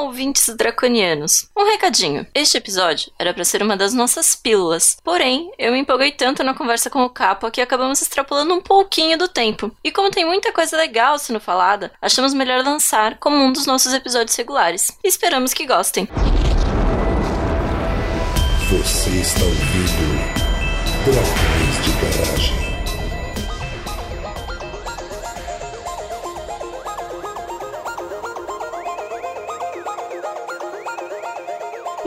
ouvintes draconianos. Um recadinho. Este episódio era para ser uma das nossas pílulas. Porém, eu me empolguei tanto na conversa com o Capa que acabamos extrapolando um pouquinho do tempo. E como tem muita coisa legal sendo falada, achamos melhor lançar como um dos nossos episódios regulares. Esperamos que gostem. Você está ouvindo Dragões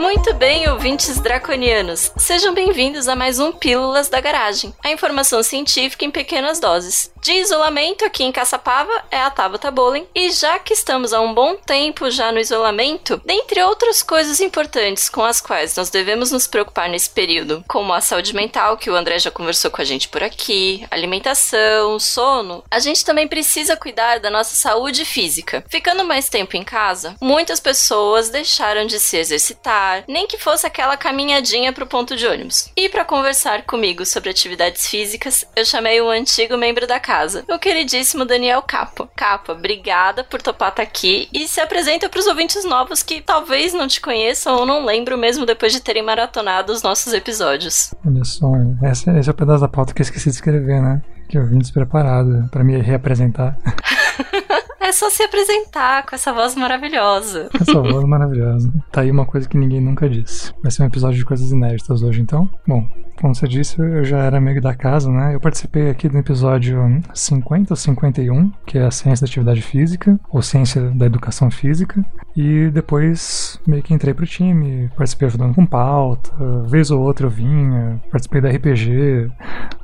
Muito bem, ouvintes draconianos. Sejam bem-vindos a mais um Pílulas da Garagem, a informação científica em pequenas doses. De isolamento aqui em Caçapava é a Tabata Bowling, e já que estamos há um bom tempo já no isolamento, dentre outras coisas importantes com as quais nós devemos nos preocupar nesse período, como a saúde mental, que o André já conversou com a gente por aqui, alimentação, sono, a gente também precisa cuidar da nossa saúde física. Ficando mais tempo em casa, muitas pessoas deixaram de se exercitar nem que fosse aquela caminhadinha pro ponto de ônibus. E para conversar comigo sobre atividades físicas, eu chamei um antigo membro da casa, o queridíssimo Daniel Capa. Capa, obrigada por topar estar tá aqui e se apresenta para os ouvintes novos que talvez não te conheçam ou não lembram mesmo depois de terem maratonado os nossos episódios. Olha só, esse, esse é o pedaço da pauta que eu esqueci de escrever, né? Que eu vim despreparado para me reapresentar. É só se apresentar com essa voz maravilhosa. Essa voz maravilhosa. Tá aí uma coisa que ninguém nunca disse. Vai ser um episódio de coisas inéditas hoje, então. Bom, como você disse, eu já era amigo da casa, né? Eu participei aqui do episódio 50 ou 51, que é a ciência da atividade física, ou ciência da educação física. E depois meio que entrei pro time, participei ajudando com pauta, vez ou outra eu vinha, participei da RPG,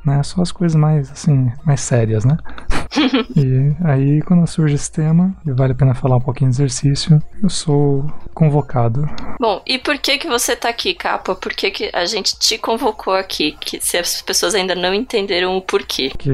né? Só as coisas mais, assim, mais sérias, né? E aí, quando surge esse tema, e vale a pena falar um pouquinho de exercício, eu sou convocado. Bom, e por que que você tá aqui, Capa? Por que que a gente te convocou aqui? Que se as pessoas ainda não entenderam o porquê. Porque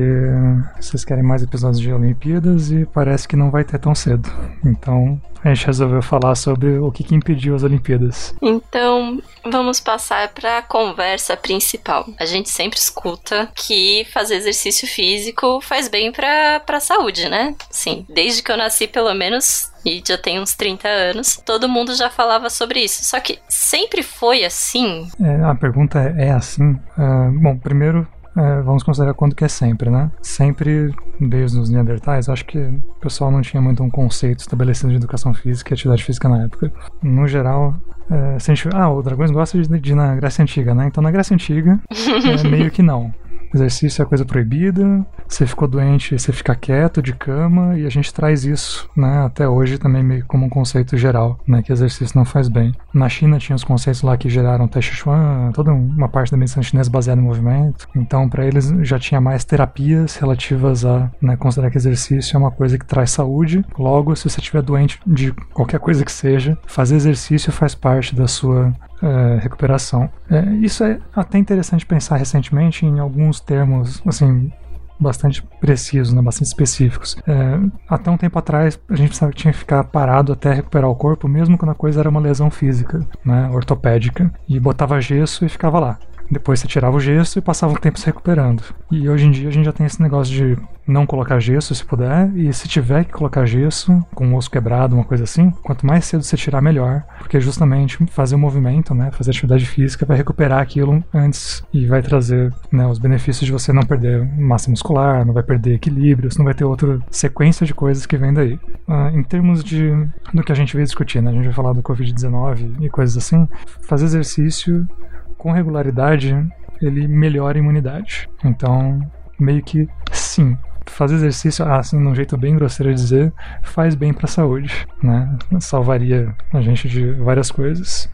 vocês querem mais episódios de Olimpíadas e parece que não vai ter tão cedo. Então, a gente resolveu falar sobre o que, que impediu as Olimpíadas. Então, vamos passar para a conversa principal. A gente sempre escuta que fazer exercício físico faz bem para a saúde, né? Sim, desde que eu nasci, pelo menos, e já tem uns 30 anos, todo mundo já falava sobre isso. Só que sempre foi assim? É, a pergunta é, é assim? Uh, bom, primeiro é, vamos considerar quando que é sempre, né? Sempre, desde os Neandertais, acho que o pessoal não tinha muito um conceito estabelecido de educação física e atividade física na época. No geral, é, se a gente, ah, o Dragões gosta de, de ir na Grécia Antiga, né? Então na Grécia Antiga, é, meio que não. Exercício é coisa proibida, você ficou doente, você fica quieto de cama, e a gente traz isso, né, até hoje também meio como um conceito geral, né, que exercício não faz bem. Na China tinha os conceitos lá que geraram Tai Chi Chuan, toda uma parte da medicina chinesa baseada em movimento, então para eles já tinha mais terapias relativas a né, considerar que exercício é uma coisa que traz saúde, logo se você estiver doente de qualquer coisa que seja, fazer exercício faz parte da sua é, recuperação. É, isso é até interessante pensar recentemente em alguns termos, assim, bastante precisos, né, bastante específicos. É, até um tempo atrás, a gente pensava que tinha que ficar parado até recuperar o corpo, mesmo quando a coisa era uma lesão física, né, ortopédica, e botava gesso e ficava lá. Depois você tirava o gesso e passava um tempo se recuperando. E hoje em dia a gente já tem esse negócio de não colocar gesso se puder, e se tiver que colocar gesso, com o osso quebrado, uma coisa assim, quanto mais cedo você tirar, melhor. Porque justamente fazer o movimento, né, fazer atividade física vai recuperar aquilo antes e vai trazer né, os benefícios de você não perder massa muscular, não vai perder equilíbrio, você não vai ter outra sequência de coisas que vem daí. Ah, em termos de do que a gente veio discutir, né, a gente vai falar do Covid-19 e coisas assim, fazer exercício com regularidade ele melhora a imunidade. Então, meio que sim, fazer exercício, assim, de um jeito bem grosseiro de dizer, faz bem para a saúde, né? Salvaria a gente de várias coisas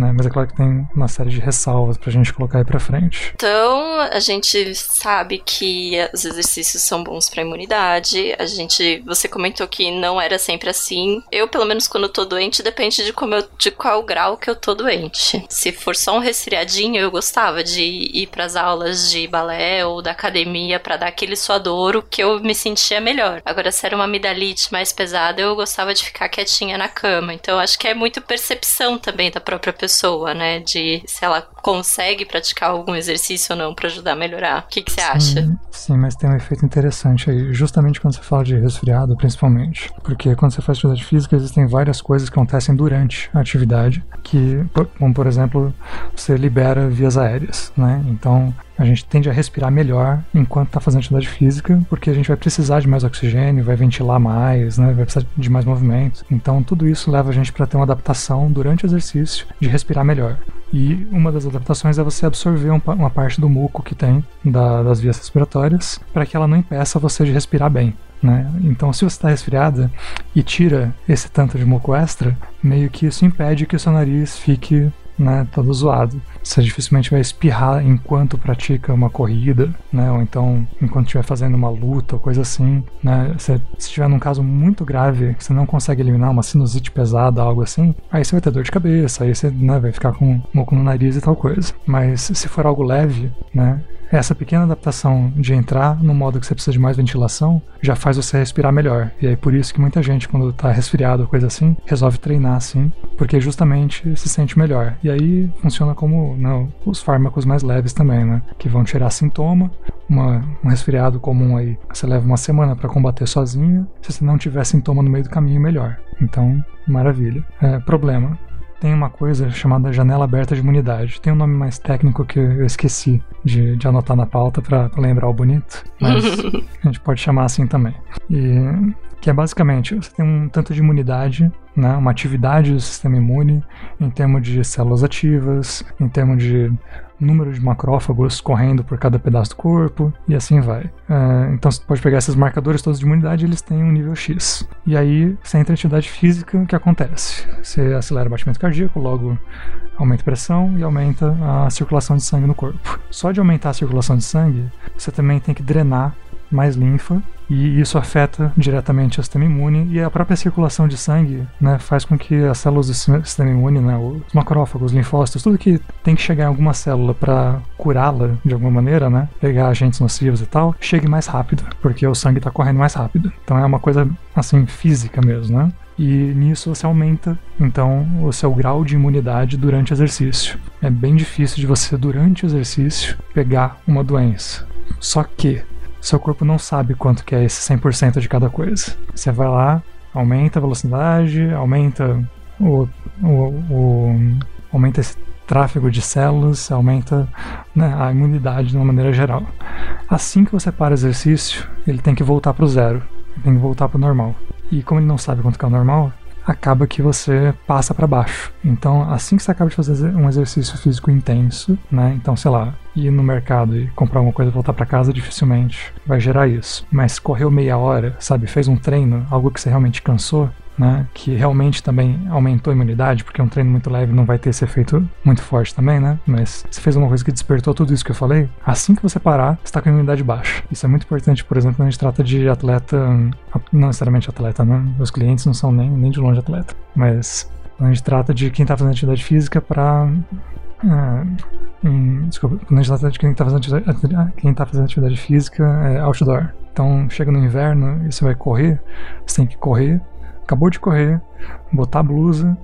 né? Mas é claro que tem uma série de ressalvas pra gente colocar aí pra frente. Então, a gente sabe que os exercícios são bons pra imunidade. A gente, você comentou que não era sempre assim. Eu, pelo menos quando eu tô doente, depende de como eu, de qual grau que eu tô doente. Se for só um resfriadinho, eu gostava de ir pras aulas de balé ou da academia para dar aquele suadouro pro que eu me sentia melhor. Agora, se era uma amidalite mais pesada, eu gostava de ficar quietinha na cama. Então, acho que é muito percepção também da própria pessoa, né? De se ela consegue praticar algum exercício ou não para ajudar a melhorar. O que, que você acha? Sim, mas tem um efeito interessante aí, justamente quando você fala de resfriado, principalmente. Porque quando você faz atividade física, existem várias coisas que acontecem durante a atividade, que, como por exemplo, você libera vias aéreas, né? Então, a gente tende a respirar melhor enquanto está fazendo atividade física, porque a gente vai precisar de mais oxigênio, vai ventilar mais, né, vai precisar de mais movimento. Então, tudo isso leva a gente para ter uma adaptação durante o exercício de respirar melhor. E uma das adaptações é você absorver um, uma parte do muco que tem da, das vias respiratórias para que ela não impeça você de respirar bem. Né? Então, se você está resfriada e tira esse tanto de muco extra, meio que isso impede que o seu nariz fique né, todo zoado. Você dificilmente vai espirrar enquanto pratica uma corrida, né, ou então enquanto estiver fazendo uma luta ou coisa assim, né, se estiver num caso muito grave, que você não consegue eliminar uma sinusite pesada, algo assim, aí você vai ter dor de cabeça, aí você né, vai ficar com moco no nariz e tal coisa. Mas se for algo leve, né, essa pequena adaptação de entrar no modo que você precisa de mais ventilação já faz você respirar melhor. E é por isso que muita gente, quando tá resfriado ou coisa assim, resolve treinar assim, porque justamente se sente melhor. E aí funciona como né, os fármacos mais leves também, né? Que vão tirar sintoma. Uma, um resfriado comum aí, você leva uma semana para combater sozinho. Se você não tiver sintoma no meio do caminho, melhor. Então, maravilha. É, problema tem uma coisa chamada janela aberta de imunidade. Tem um nome mais técnico que eu esqueci de, de anotar na pauta para lembrar o bonito, mas a gente pode chamar assim também. E que é basicamente você tem um tanto de imunidade, né, uma atividade do sistema imune em termos de células ativas, em termos de número de macrófagos correndo por cada pedaço do corpo e assim vai. Uh, então você pode pegar esses marcadores todos de imunidade eles têm um nível X. E aí você entra em atividade física, o que acontece? Você acelera o batimento cardíaco, logo aumenta a pressão e aumenta a circulação de sangue no corpo. Só de aumentar a circulação de sangue, você também tem que drenar mais linfa e isso afeta diretamente o sistema imune e a própria circulação de sangue né, faz com que as células do sistema imune, né, os macrófagos, linfócitos, tudo que tem que chegar em alguma célula para curá-la de alguma maneira, né, pegar agentes nocivos e tal, chegue mais rápido, porque o sangue está correndo mais rápido. Então é uma coisa assim física mesmo, né? e nisso você aumenta então o seu grau de imunidade durante o exercício. É bem difícil de você durante o exercício pegar uma doença. Só que seu corpo não sabe quanto que é esse 100% de cada coisa. Você vai lá, aumenta a velocidade, aumenta o, o, o aumenta esse tráfego de células, aumenta né, a imunidade de uma maneira geral. Assim que você para o exercício, ele tem que voltar para o zero, ele tem que voltar para o normal. E como ele não sabe quanto que é o normal, acaba que você passa para baixo. Então, assim que você acaba de fazer um exercício físico intenso, né? Então, sei lá, ir no mercado e comprar alguma coisa e voltar para casa dificilmente vai gerar isso. Mas correu meia hora, sabe, fez um treino, algo que você realmente cansou, né, que realmente também aumentou a imunidade, porque um treino muito leve não vai ter esse efeito muito forte também, né? Mas se fez uma coisa que despertou tudo isso que eu falei, assim que você parar, você está com a imunidade baixa. Isso é muito importante, por exemplo, quando a gente trata de atleta, não necessariamente atleta, né? Os clientes não são nem, nem de longe atleta, mas a gente trata de quem está fazendo atividade física para é, em, desculpa, quando a gente trata de quem está fazendo, quem tá fazendo atividade física é outdoor. Então, chega no inverno e você vai correr, você tem que correr acabou de correr, botar a blusa,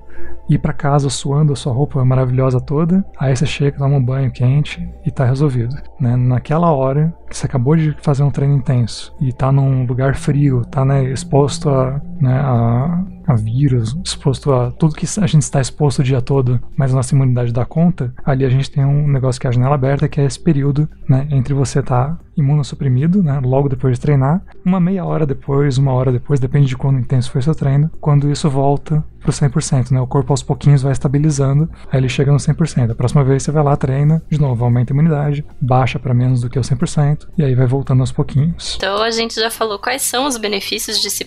ir para casa suando a sua roupa maravilhosa toda, aí você chega, toma um banho quente e tá resolvido. Né? Naquela hora que você acabou de fazer um treino intenso e tá num lugar frio, tá né, exposto a, né, a a vírus, exposto a tudo que a gente está exposto o dia todo, mas a nossa imunidade dá conta, ali a gente tem um negócio que é a janela aberta, que é esse período, né, entre você tá imunossuprimido, né, logo depois de treinar, uma meia hora depois, uma hora depois, depende de quando intenso foi seu treino, quando isso volta volta pro 100%, né, o corpo aos pouquinhos vai estabilizando, aí ele chega no 100%. A próxima vez você vai lá, treina, de novo, aumenta a imunidade, baixa para menos do que o 100%, e aí vai voltando aos pouquinhos. Então a gente já falou quais são os benefícios de se,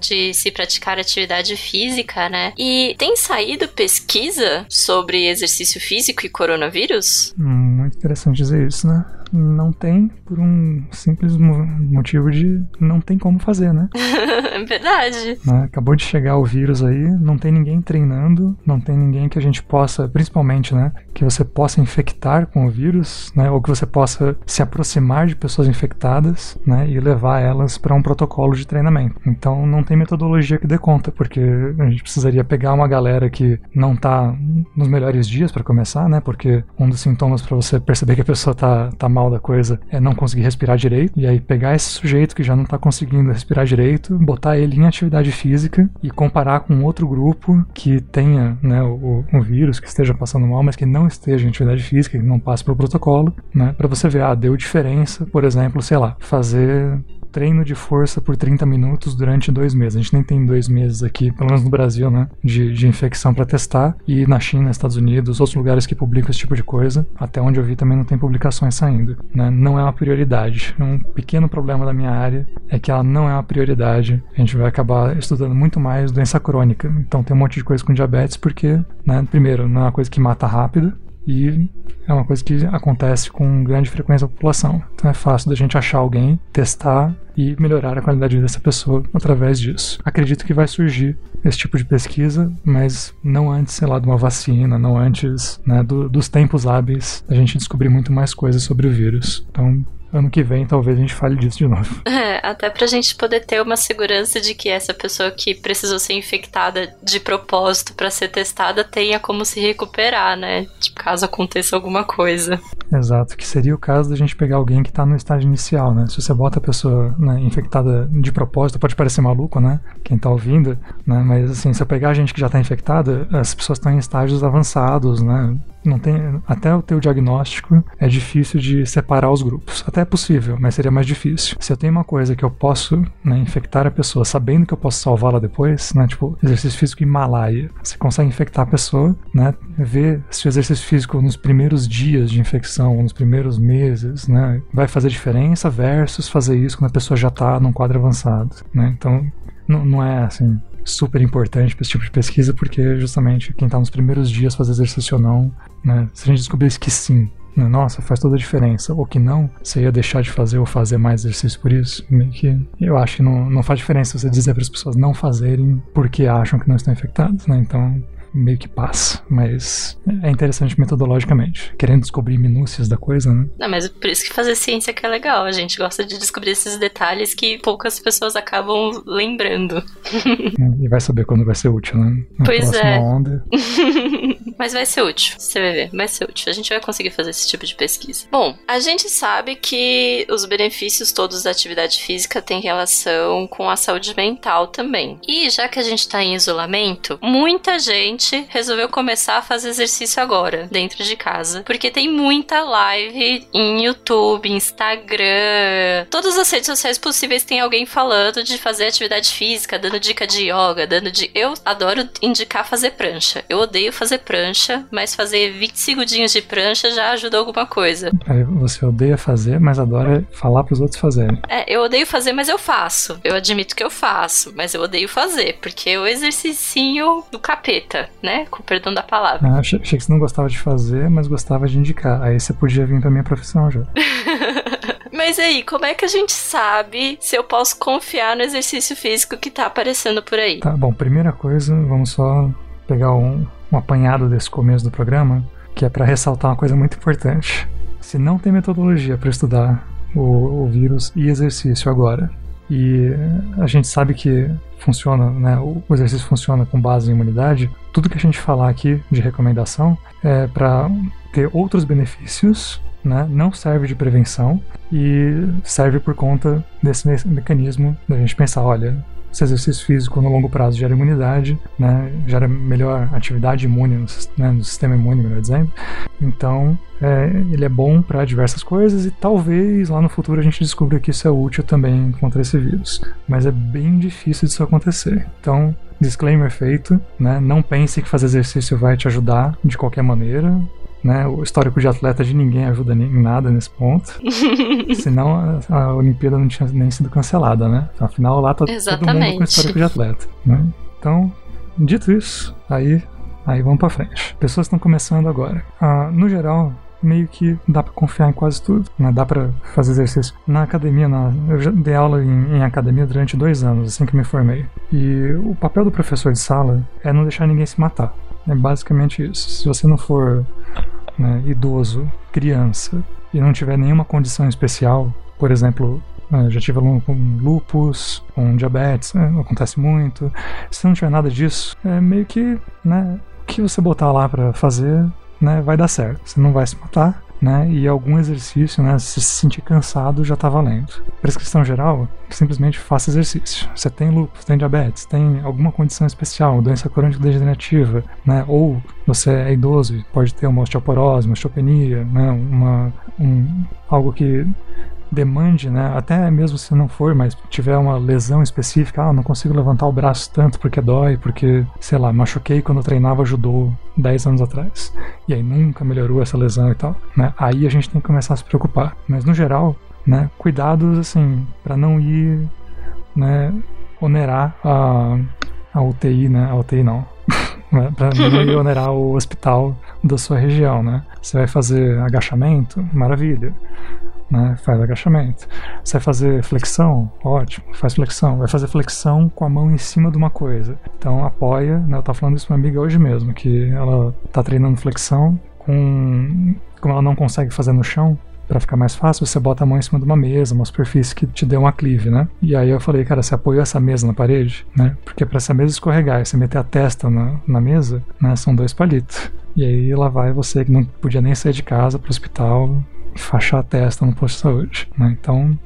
de se praticar atividade atividade física, né? E tem saído pesquisa sobre exercício físico e coronavírus? Hum, muito interessante dizer isso, né? Não tem por um simples motivo de não tem como fazer, né? É verdade. Né? Acabou de chegar o vírus aí, não tem ninguém treinando, não tem ninguém que a gente possa, principalmente, né, que você possa infectar com o vírus, né, ou que você possa se aproximar de pessoas infectadas, né, e levar elas para um protocolo de treinamento. Então não tem metodologia que dê conta, porque a gente precisaria pegar uma galera que não tá nos melhores dias para começar, né, porque um dos sintomas para você perceber que a pessoa tá, tá mal da coisa é não conseguir respirar direito, e aí pegar esse sujeito que já não tá conseguindo respirar direito, botar ele em atividade física e comparar com outro grupo que tenha né, o, o vírus, que esteja passando mal, mas que não esteja em atividade física, que não passe pelo protocolo, né, para você ver, ah, deu diferença, por exemplo, sei lá, fazer treino de força por 30 minutos durante dois meses. A gente nem tem dois meses aqui, pelo menos no Brasil, né? De, de infecção para testar. E na China, Estados Unidos, outros lugares que publicam esse tipo de coisa, até onde eu vi também não tem publicações saindo. Né? Não é uma prioridade. Um pequeno problema da minha área é que ela não é uma prioridade. A gente vai acabar estudando muito mais doença crônica. Então tem um monte de coisa com diabetes, porque, né, primeiro, não é uma coisa que mata rápido e é uma coisa que acontece com grande frequência na população. Então é fácil da gente achar alguém, testar e melhorar a qualidade de vida dessa pessoa através disso. Acredito que vai surgir esse tipo de pesquisa, mas não antes, sei lá, de uma vacina, não antes né, do, dos tempos hábeis a gente descobrir muito mais coisas sobre o vírus. Então ano que vem talvez a gente fale disso de novo. É, até pra gente poder ter uma segurança de que essa pessoa que precisou ser infectada de propósito para ser testada tenha como se recuperar, né? Tipo, caso aconteça alguma coisa. Exato, que seria o caso da gente pegar alguém que tá no estágio inicial, né? Se você bota a pessoa né, infectada de propósito, pode parecer maluco, né? Quem tá ouvindo, né? Mas assim, se eu pegar a gente que já tá infectada, as pessoas estão em estágios avançados, né? Não tem até o teu diagnóstico é difícil de separar os grupos. Até é possível, mas seria mais difícil. Se eu tenho uma coisa que eu posso né, infectar a pessoa sabendo que eu posso salvá-la depois, né, tipo exercício físico Himalaia, você consegue infectar a pessoa, né, ver se o exercício físico nos primeiros dias de infecção, nos primeiros meses, né, vai fazer diferença versus fazer isso quando a pessoa já está num quadro avançado, né? Então não, não é assim super importante para esse tipo de pesquisa, porque justamente quem está nos primeiros dias faz exercício ou não, né? Se a gente descobrisse que sim, né? nossa, faz toda a diferença, ou que não, você ia deixar de fazer ou fazer mais exercício por isso, meio que eu acho que não, não faz diferença você dizer para as pessoas não fazerem porque acham que não estão infectados, né? Então meio que passa, mas é interessante metodologicamente, querendo descobrir minúcias da coisa, né? Não, mas por isso que fazer ciência que é legal, a gente gosta de descobrir esses detalhes que poucas pessoas acabam lembrando. e vai saber quando vai ser útil, né? Na pois é. Onda. mas vai ser útil, você vai ver, vai ser útil. A gente vai conseguir fazer esse tipo de pesquisa. Bom, a gente sabe que os benefícios todos da atividade física têm relação com a saúde mental também. E já que a gente tá em isolamento, muita gente gente resolveu começar a fazer exercício agora, dentro de casa. Porque tem muita live em YouTube, Instagram, todas as redes sociais possíveis tem alguém falando de fazer atividade física, dando dica de yoga, dando de. Eu adoro indicar fazer prancha. Eu odeio fazer prancha, mas fazer 20 segundinhos de prancha já ajuda alguma coisa. Você odeia fazer, mas adora falar pros outros fazerem. É, eu odeio fazer, mas eu faço. Eu admito que eu faço, mas eu odeio fazer, porque é o exercício do capeta né? Com perdão da palavra. Ah, achei, achei que você não gostava de fazer, mas gostava de indicar. Aí você podia vir pra minha profissão já. Mas aí, como é que a gente sabe se eu posso confiar no exercício físico que tá aparecendo por aí? Tá bom, primeira coisa, vamos só pegar um, um apanhado desse começo do programa, que é para ressaltar uma coisa muito importante. Se não tem metodologia para estudar o, o vírus e exercício agora, e a gente sabe que funciona, né, o exercício funciona com base em imunidade, tudo que a gente falar aqui de recomendação é para ter outros benefícios, né, não serve de prevenção e serve por conta desse mecanismo da gente pensar, olha, esse exercício físico no longo prazo gera imunidade, né, gera melhor atividade imune no, né, no sistema imune, melhor dizendo. Então, é, ele é bom para diversas coisas e talvez lá no futuro a gente descubra que isso é útil também contra esse vírus. Mas é bem difícil disso acontecer. Então, disclaimer feito, né? Não pense que fazer exercício vai te ajudar de qualquer maneira. Né? O histórico de atleta de ninguém ajuda em nada nesse ponto. Senão a, a, Olimpíada não tinha nem sido cancelada, né? Afinal, lá tá Exatamente. todo mundo com histórico de atleta. Né? Então, dito isso, aí, aí vamos para frente. Pessoas estão começando agora. Ah, no geral, meio que dá para confiar em quase tudo, né? Dá para fazer exercício. Na academia, na, eu já dei aula em, em, academia durante dois anos, assim que me formei. E o papel do professor de sala é não deixar ninguém se matar. É basicamente isso. Se você não for né, idoso, criança, e não tiver nenhuma condição especial, por exemplo, né, já tive aluno com lupus, com diabetes, né, acontece muito. Se não tiver nada disso, é meio que, né, o que você botar lá para fazer, né, vai dar certo. Você não vai se matar, né? E algum exercício, né? Se se sentir cansado, já está valendo. Prescrição geral, simplesmente faça exercício. Você tem lúpus, tem diabetes, tem alguma condição especial, doença crônica degenerativa, né? Ou você é idoso, pode ter uma osteoporose, uma osteopenia, né? Uma, um, algo que demande, né, até mesmo se não for, mas tiver uma lesão específica, ah, não consigo levantar o braço tanto porque dói, porque, sei lá, machuquei quando treinava judô 10 anos atrás. E aí nunca melhorou essa lesão e tal, né? Aí a gente tem que começar a se preocupar. Mas no geral, né, cuidados assim, para não ir, né, onerar a, a UTI, né, a UTI não. Né, para não ir onerar o hospital da sua região, né? Você vai fazer agachamento, maravilha né? Faz agachamento. Você vai fazer flexão? Ótimo, faz flexão. Vai fazer flexão com a mão em cima de uma coisa. Então apoia, né? Eu tava falando isso pra uma amiga hoje mesmo, que ela tá treinando flexão com. Como ela não consegue fazer no chão, para ficar mais fácil, você bota a mão em cima de uma mesa, uma superfície que te dê um aclive, né? E aí eu falei, cara, você apoiou essa mesa na parede, né? Porque para essa mesa escorregar e você meter a testa na, na mesa, né, são dois palitos. E aí lá vai você que não podia nem sair de casa para o hospital, fachar a testa no posto de saúde. Né? Então,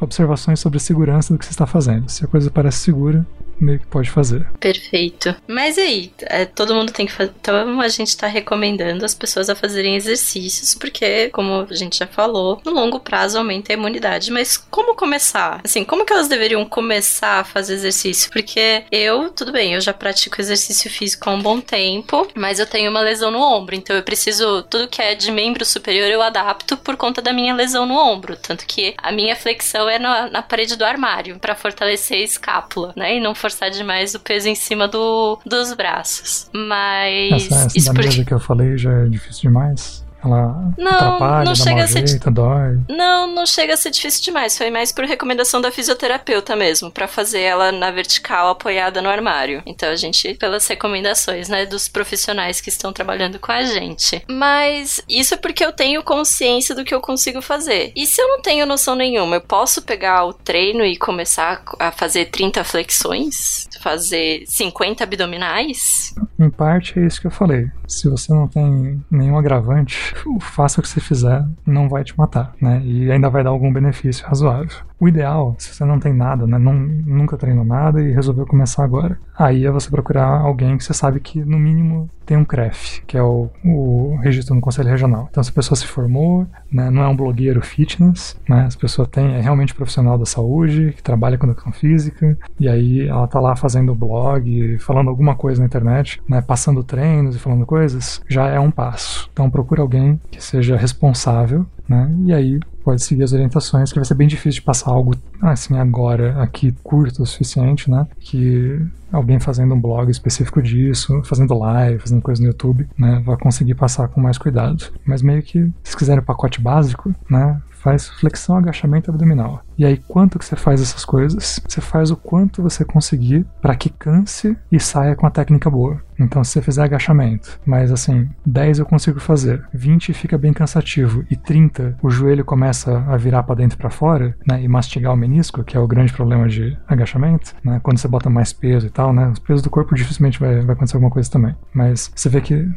observações sobre a segurança do que você está fazendo. Se a coisa parece segura, meio que pode fazer. Perfeito. Mas aí, é, todo mundo tem que fazer. Então a gente está recomendando as pessoas a fazerem exercícios, porque, como a gente já falou, no longo prazo aumenta a imunidade. Mas como começar? Assim, como que elas deveriam começar a fazer exercício? Porque eu, tudo bem, eu já pratico exercício físico há um bom tempo, mas eu tenho uma lesão no ombro, então eu preciso. Tudo que é de membro superior eu adapto por conta da minha lesão no ombro. Tanto que a minha flexão é na, na parede do armário, para fortalecer a escápula, né? E não for forçar demais o peso em cima do, dos braços. Mas. Essa, essa isso porque... mesa que eu falei já é difícil demais. Ela não, atrapalha, não chega a ser jeito, dói. Não, não chega a ser difícil demais. Foi mais por recomendação da fisioterapeuta mesmo, para fazer ela na vertical apoiada no armário. Então a gente, pelas recomendações, né, dos profissionais que estão trabalhando com a gente. Mas isso é porque eu tenho consciência do que eu consigo fazer. E se eu não tenho noção nenhuma, eu posso pegar o treino e começar a fazer 30 flexões? Fazer 50 abdominais? Em parte é isso que eu falei. Se você não tem nenhum agravante, faça o que você fizer, não vai te matar, né? E ainda vai dar algum benefício razoável. O ideal, se você não tem nada, né, não, nunca treinou nada e resolveu começar agora, aí é você procurar alguém que você sabe que, no mínimo, tem um CREF, que é o, o registro no Conselho Regional. Então, se a pessoa se formou, né, não é um blogueiro fitness, né, a pessoa tem, é realmente profissional da saúde, que trabalha com educação física, e aí ela tá lá fazendo blog, falando alguma coisa na internet, né, passando treinos e falando coisas, já é um passo. Então, procura alguém que seja responsável né? E aí pode seguir as orientações, que vai ser bem difícil de passar algo assim agora, aqui curto o suficiente, né? Que alguém fazendo um blog específico disso, fazendo live, fazendo coisa no YouTube, né? Vai conseguir passar com mais cuidado. Mas meio que, se quiserem o pacote básico, né? Faz flexão, agachamento abdominal. E aí, quanto que você faz essas coisas? Você faz o quanto você conseguir para que canse e saia com a técnica boa. Então, se você fizer agachamento, mas assim, 10 eu consigo fazer, 20 fica bem cansativo e 30 o joelho começa a virar para dentro e para fora, né, e mastigar o menisco, que é o grande problema de agachamento, né, quando você bota mais peso e tal, né, os pesos do corpo dificilmente vai, vai acontecer alguma coisa também. Mas você vê que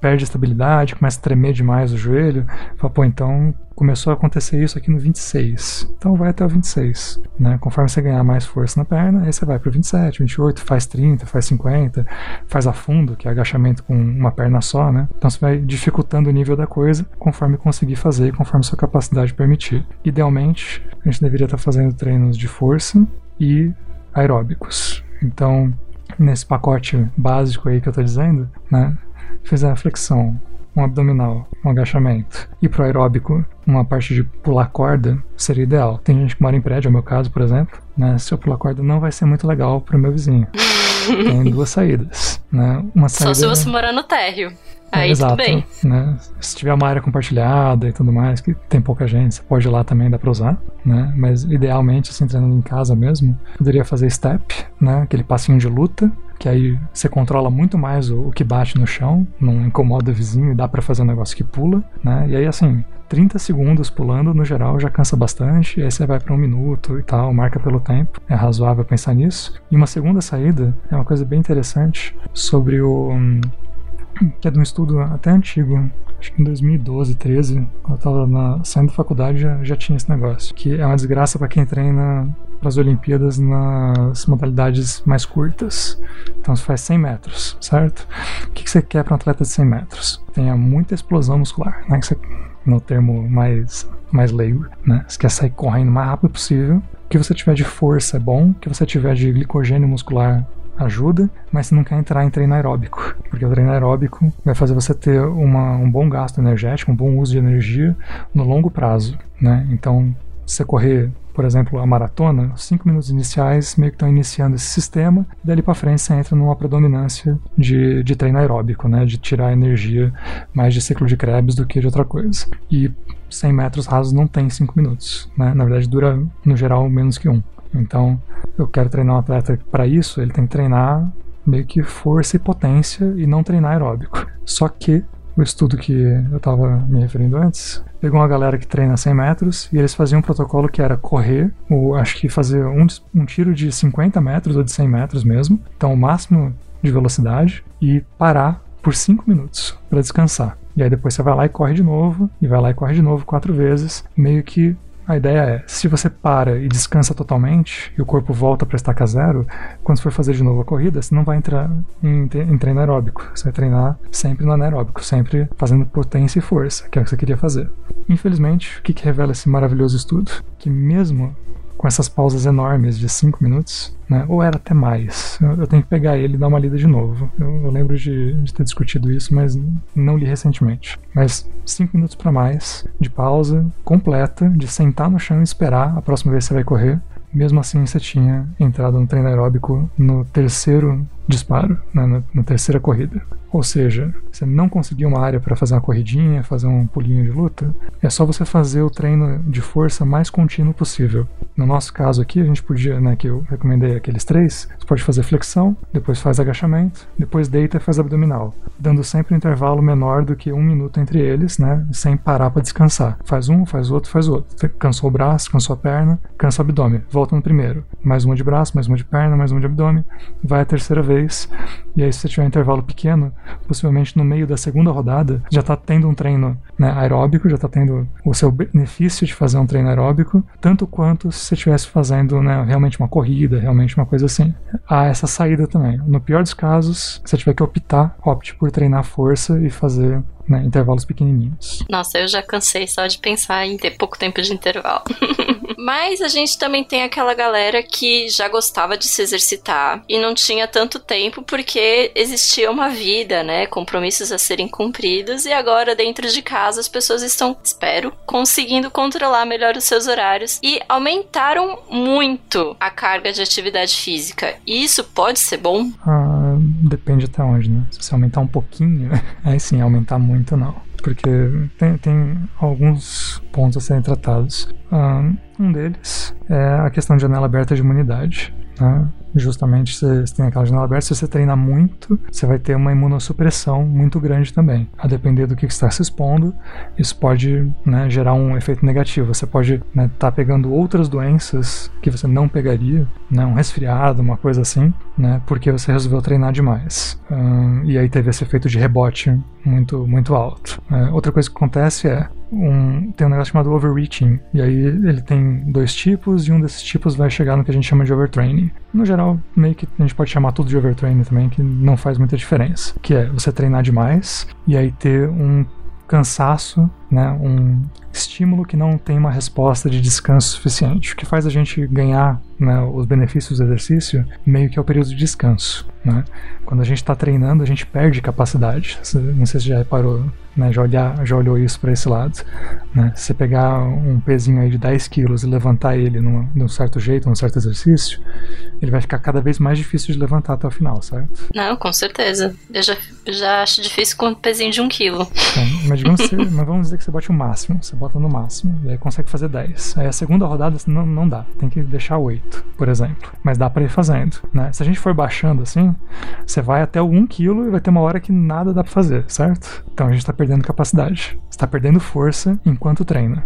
perde estabilidade, começa a tremer demais o joelho, fala, pô, então começou a acontecer isso aqui no 26. Então vai até o 26, né? Conforme você ganhar mais força na perna, aí você vai para 27, 28, faz 30, faz 50, faz a fundo, que é agachamento com uma perna só, né? Então você vai dificultando o nível da coisa conforme conseguir fazer, conforme sua capacidade permitir. Idealmente, a gente deveria estar fazendo treinos de força e aeróbicos. Então, nesse pacote básico aí que eu estou dizendo, né? Fizer a flexão, um abdominal, um agachamento. E pro aeróbico, uma parte de pular corda seria ideal. Tem gente que mora em prédio, é o meu caso, por exemplo. Né? Se eu pular corda, não vai ser muito legal pro meu vizinho. tem duas saídas, né? Uma saída... Só se você morar no térreo. É, Aí exato, tudo bem. Né? Se tiver uma área compartilhada e tudo mais, que tem pouca gente, você pode ir lá também, dá pra usar, né? Mas idealmente, assim, treinando em casa mesmo, poderia fazer step, né? Aquele passinho de luta, que aí você controla muito mais o, o que bate no chão, não incomoda o vizinho e dá pra fazer um negócio que pula, né? E aí, assim, 30 segundos pulando, no geral, já cansa bastante, e aí você vai para um minuto e tal, marca pelo tempo, é razoável pensar nisso. E uma segunda saída é uma coisa bem interessante sobre o. que é de um estudo até antigo, acho que em 2012, 13, quando eu tava na, saindo da faculdade já, já tinha esse negócio, que é uma desgraça para quem treina para as Olimpíadas nas modalidades mais curtas. Então você faz 100 metros, certo? O que, que você quer para um atleta de 100 metros? Tenha muita explosão muscular, né? Que você, no termo mais, mais leigo, né? Você quer sair correndo o mais rápido possível. O que você tiver de força é bom, o que você tiver de glicogênio muscular ajuda, mas você não quer entrar em treino aeróbico, porque o treino aeróbico vai fazer você ter uma, um bom gasto energético, um bom uso de energia no longo prazo, né? Então, se você correr, por exemplo, a maratona, os cinco minutos iniciais meio que estão iniciando esse sistema, e dali para frente você entra numa predominância de, de treino aeróbico, né? De tirar energia mais de ciclo de Krebs do que de outra coisa. E 100 metros rasos não tem 5 minutos, né? Na verdade, dura, no geral, menos que um. Então, eu quero treinar um atleta para isso, ele tem que treinar meio que força e potência e não treinar aeróbico. Só que o estudo que eu estava me referindo antes pegou uma galera que treina 100 metros e eles faziam um protocolo que era correr, ou acho que fazer um, um tiro de 50 metros ou de 100 metros mesmo, então o máximo de velocidade, e parar por 5 minutos para descansar. E aí depois você vai lá e corre de novo, e vai lá e corre de novo quatro vezes, meio que a ideia é, se você para e descansa totalmente e o corpo volta para estaca zero, quando for fazer de novo a corrida, você não vai entrar em, em treino aeróbico. Você vai treinar sempre no anaeróbico, sempre fazendo potência e força, que é o que você queria fazer. Infelizmente, o que, que revela esse maravilhoso estudo? Que mesmo com essas pausas enormes de 5 minutos, né? ou era até mais. Eu, eu, tenho que pegar ele e dar uma lida de novo. Eu, eu lembro de, de, ter discutido isso, mas não li recentemente. Mas 5 minutos para mais de pausa completa, de sentar no chão e esperar a próxima vez que você vai correr. Mesmo assim, você tinha entrado no treino aeróbico no terceiro disparo, né, na, na, terceira corrida. Ou seja, você não conseguiu uma área para fazer uma corridinha, fazer um pulinho de luta, é só você fazer o treino de força mais contínuo possível. No nosso caso aqui, a gente podia, né, que eu recomendei aqueles três, você pode fazer flexão, depois faz agachamento, depois deita e faz abdominal, dando sempre um intervalo menor do que um minuto entre eles, né, sem parar para descansar. Faz um, faz outro, faz outro. Cansou o braço, cansou a perna, cansa o abdômen, volta no primeiro. Mais uma de braço, mais uma de perna, mais uma de abdômen, vai a terceira vez E aí, se você tiver um intervalo pequeno, possivelmente no meio da segunda rodada, já está tendo um treino né, aeróbico, já está tendo o seu benefício de fazer um treino aeróbico, tanto quanto se você estivesse fazendo né, realmente uma corrida, realmente uma coisa assim. Há essa saída também. No pior dos casos, se você tiver que optar, opte por treinar força e fazer né, intervalos pequenininhos. Nossa, eu já cansei só de pensar em ter pouco tempo de intervalo. Mas a gente também tem aquela galera que já gostava de se exercitar e não tinha tanto tempo porque existia uma vida, né? Compromissos a serem cumpridos e agora dentro de casa as pessoas estão, espero, conseguindo controlar melhor os seus horários e aumentaram muito a carga de atividade física. E isso pode ser bom? Ah, depende até onde, né? Se você aumentar um pouquinho, aí sim, aumentar muito não porque tem, tem alguns pontos a serem tratados. Um deles é a questão de janela aberta de imunidade. Né? Justamente se você tem aquela janela aberta, se você treina muito, você vai ter uma imunossupressão muito grande também. A depender do que está se expondo, isso pode né, gerar um efeito negativo. Você pode estar né, tá pegando outras doenças que você não pegaria, né, um resfriado, uma coisa assim, né, porque você resolveu treinar demais. Um, e aí teve esse efeito de rebote muito, muito alto. É, outra coisa que acontece é um, tem um negócio chamado overreaching, e aí ele tem dois tipos, e um desses tipos vai chegar no que a gente chama de overtraining. No geral, meio que a gente pode chamar tudo de overtraining também, que não faz muita diferença. Que é você treinar demais, e aí ter um cansaço né, um estímulo que não tem uma resposta de descanso suficiente. O que faz a gente ganhar né, os benefícios do exercício meio que é o período de descanso. Né? Quando a gente está treinando, a gente perde capacidade. Não sei se já reparou né, já, olhar, já olhou isso para esse lado. Né? Se você pegar um pezinho aí de 10 quilos e levantar ele num, de um certo jeito, num certo exercício, ele vai ficar cada vez mais difícil de levantar até o final, certo? Não, com certeza. Eu já, já acho difícil com um pezinho de um quilo. mas, você, mas, vamos dizer que você bote o máximo, você bota no máximo, e aí consegue fazer 10. Aí a segunda rodada não, não dá, tem que deixar 8, por exemplo. Mas dá para ir fazendo, né? Se a gente for baixando assim, você vai até o 1 quilo e vai ter uma hora que nada dá para fazer, certo? Então a gente tá perdendo capacidade. está perdendo força enquanto treina.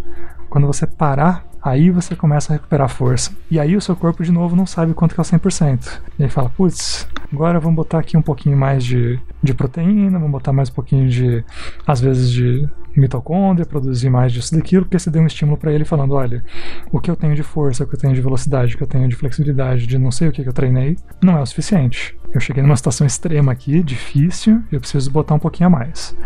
Quando você parar, aí você começa a recuperar força. E aí o seu corpo de novo não sabe quanto que é o 100%. E aí fala, putz, agora vamos botar aqui um pouquinho mais de, de proteína, vamos botar mais um pouquinho de, às vezes, de mitocôndria, produzir mais disso daquilo, porque você deu um estímulo para ele falando, olha, o que eu tenho de força, o que eu tenho de velocidade, o que eu tenho de flexibilidade, de não sei o que, que eu treinei, não é o suficiente. Eu cheguei numa situação extrema aqui, difícil, eu preciso botar um pouquinho a mais.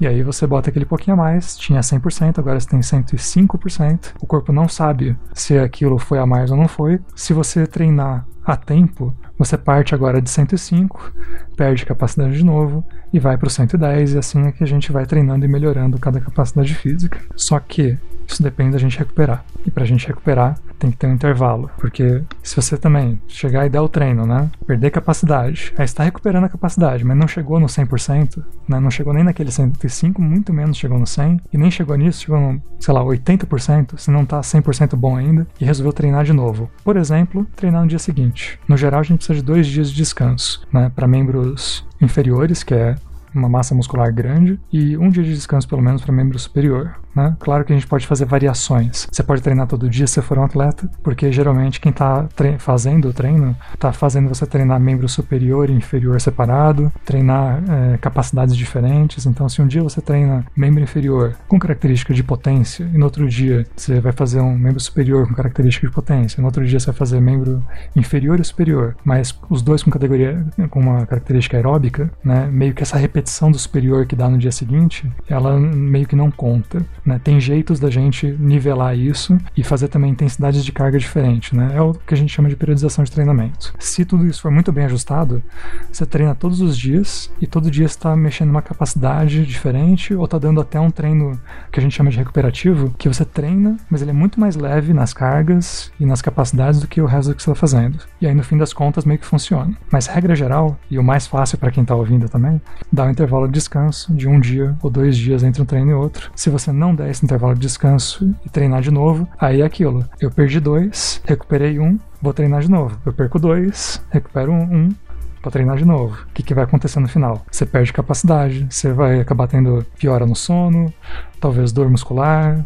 E aí você bota aquele pouquinho a mais, tinha 100%, agora você tem 105%. O corpo não sabe se aquilo foi a mais ou não foi. Se você treinar a tempo, você parte agora de 105, perde capacidade de novo e vai para o 110, e assim é que a gente vai treinando e melhorando cada capacidade física. Só que isso depende da gente recuperar. E para a gente recuperar, tem que ter um intervalo. Porque se você também chegar e der o treino, né? Perder capacidade, aí está recuperando a capacidade, mas não chegou no 100%, né? Não chegou nem naquele 105, muito menos chegou no 100, e nem chegou nisso, chegou no, sei lá, 80%, se não está 100% bom ainda, e resolveu treinar de novo. Por exemplo, treinar no dia seguinte. No geral, a gente precisa de dois dias de descanso, né? Para membros inferiores, que é uma massa muscular grande, e um dia de descanso pelo menos para membro superior. Né? Claro que a gente pode fazer variações. Você pode treinar todo dia se for um atleta, porque geralmente quem está fazendo o treino está fazendo você treinar membro superior e inferior separado, treinar é, capacidades diferentes. Então, se um dia você treina membro inferior com característica de potência, e no outro dia você vai fazer um membro superior com característica de potência, no outro dia você vai fazer membro inferior e superior, mas os dois com categoria com uma característica aeróbica, né? meio que essa repetição do superior que dá no dia seguinte, ela meio que não conta. Né? Tem jeitos da gente nivelar isso e fazer também intensidades de carga diferente. Né? É o que a gente chama de periodização de treinamento. Se tudo isso for muito bem ajustado, você treina todos os dias e todo dia está mexendo uma capacidade diferente ou está dando até um treino que a gente chama de recuperativo, que você treina, mas ele é muito mais leve nas cargas e nas capacidades do que o resto do que você está fazendo. E aí no fim das contas meio que funciona. Mas regra geral, e o mais fácil para quem está ouvindo também, dá um intervalo de descanso de um dia ou dois dias entre um treino e outro. Se você não der esse intervalo de descanso e treinar de novo, aí é aquilo. Eu perdi dois, recuperei um, vou treinar de novo. Eu perco dois, recupero um, para treinar de novo. O que, que vai acontecer no final? Você perde capacidade, você vai acabar tendo piora no sono, talvez dor muscular,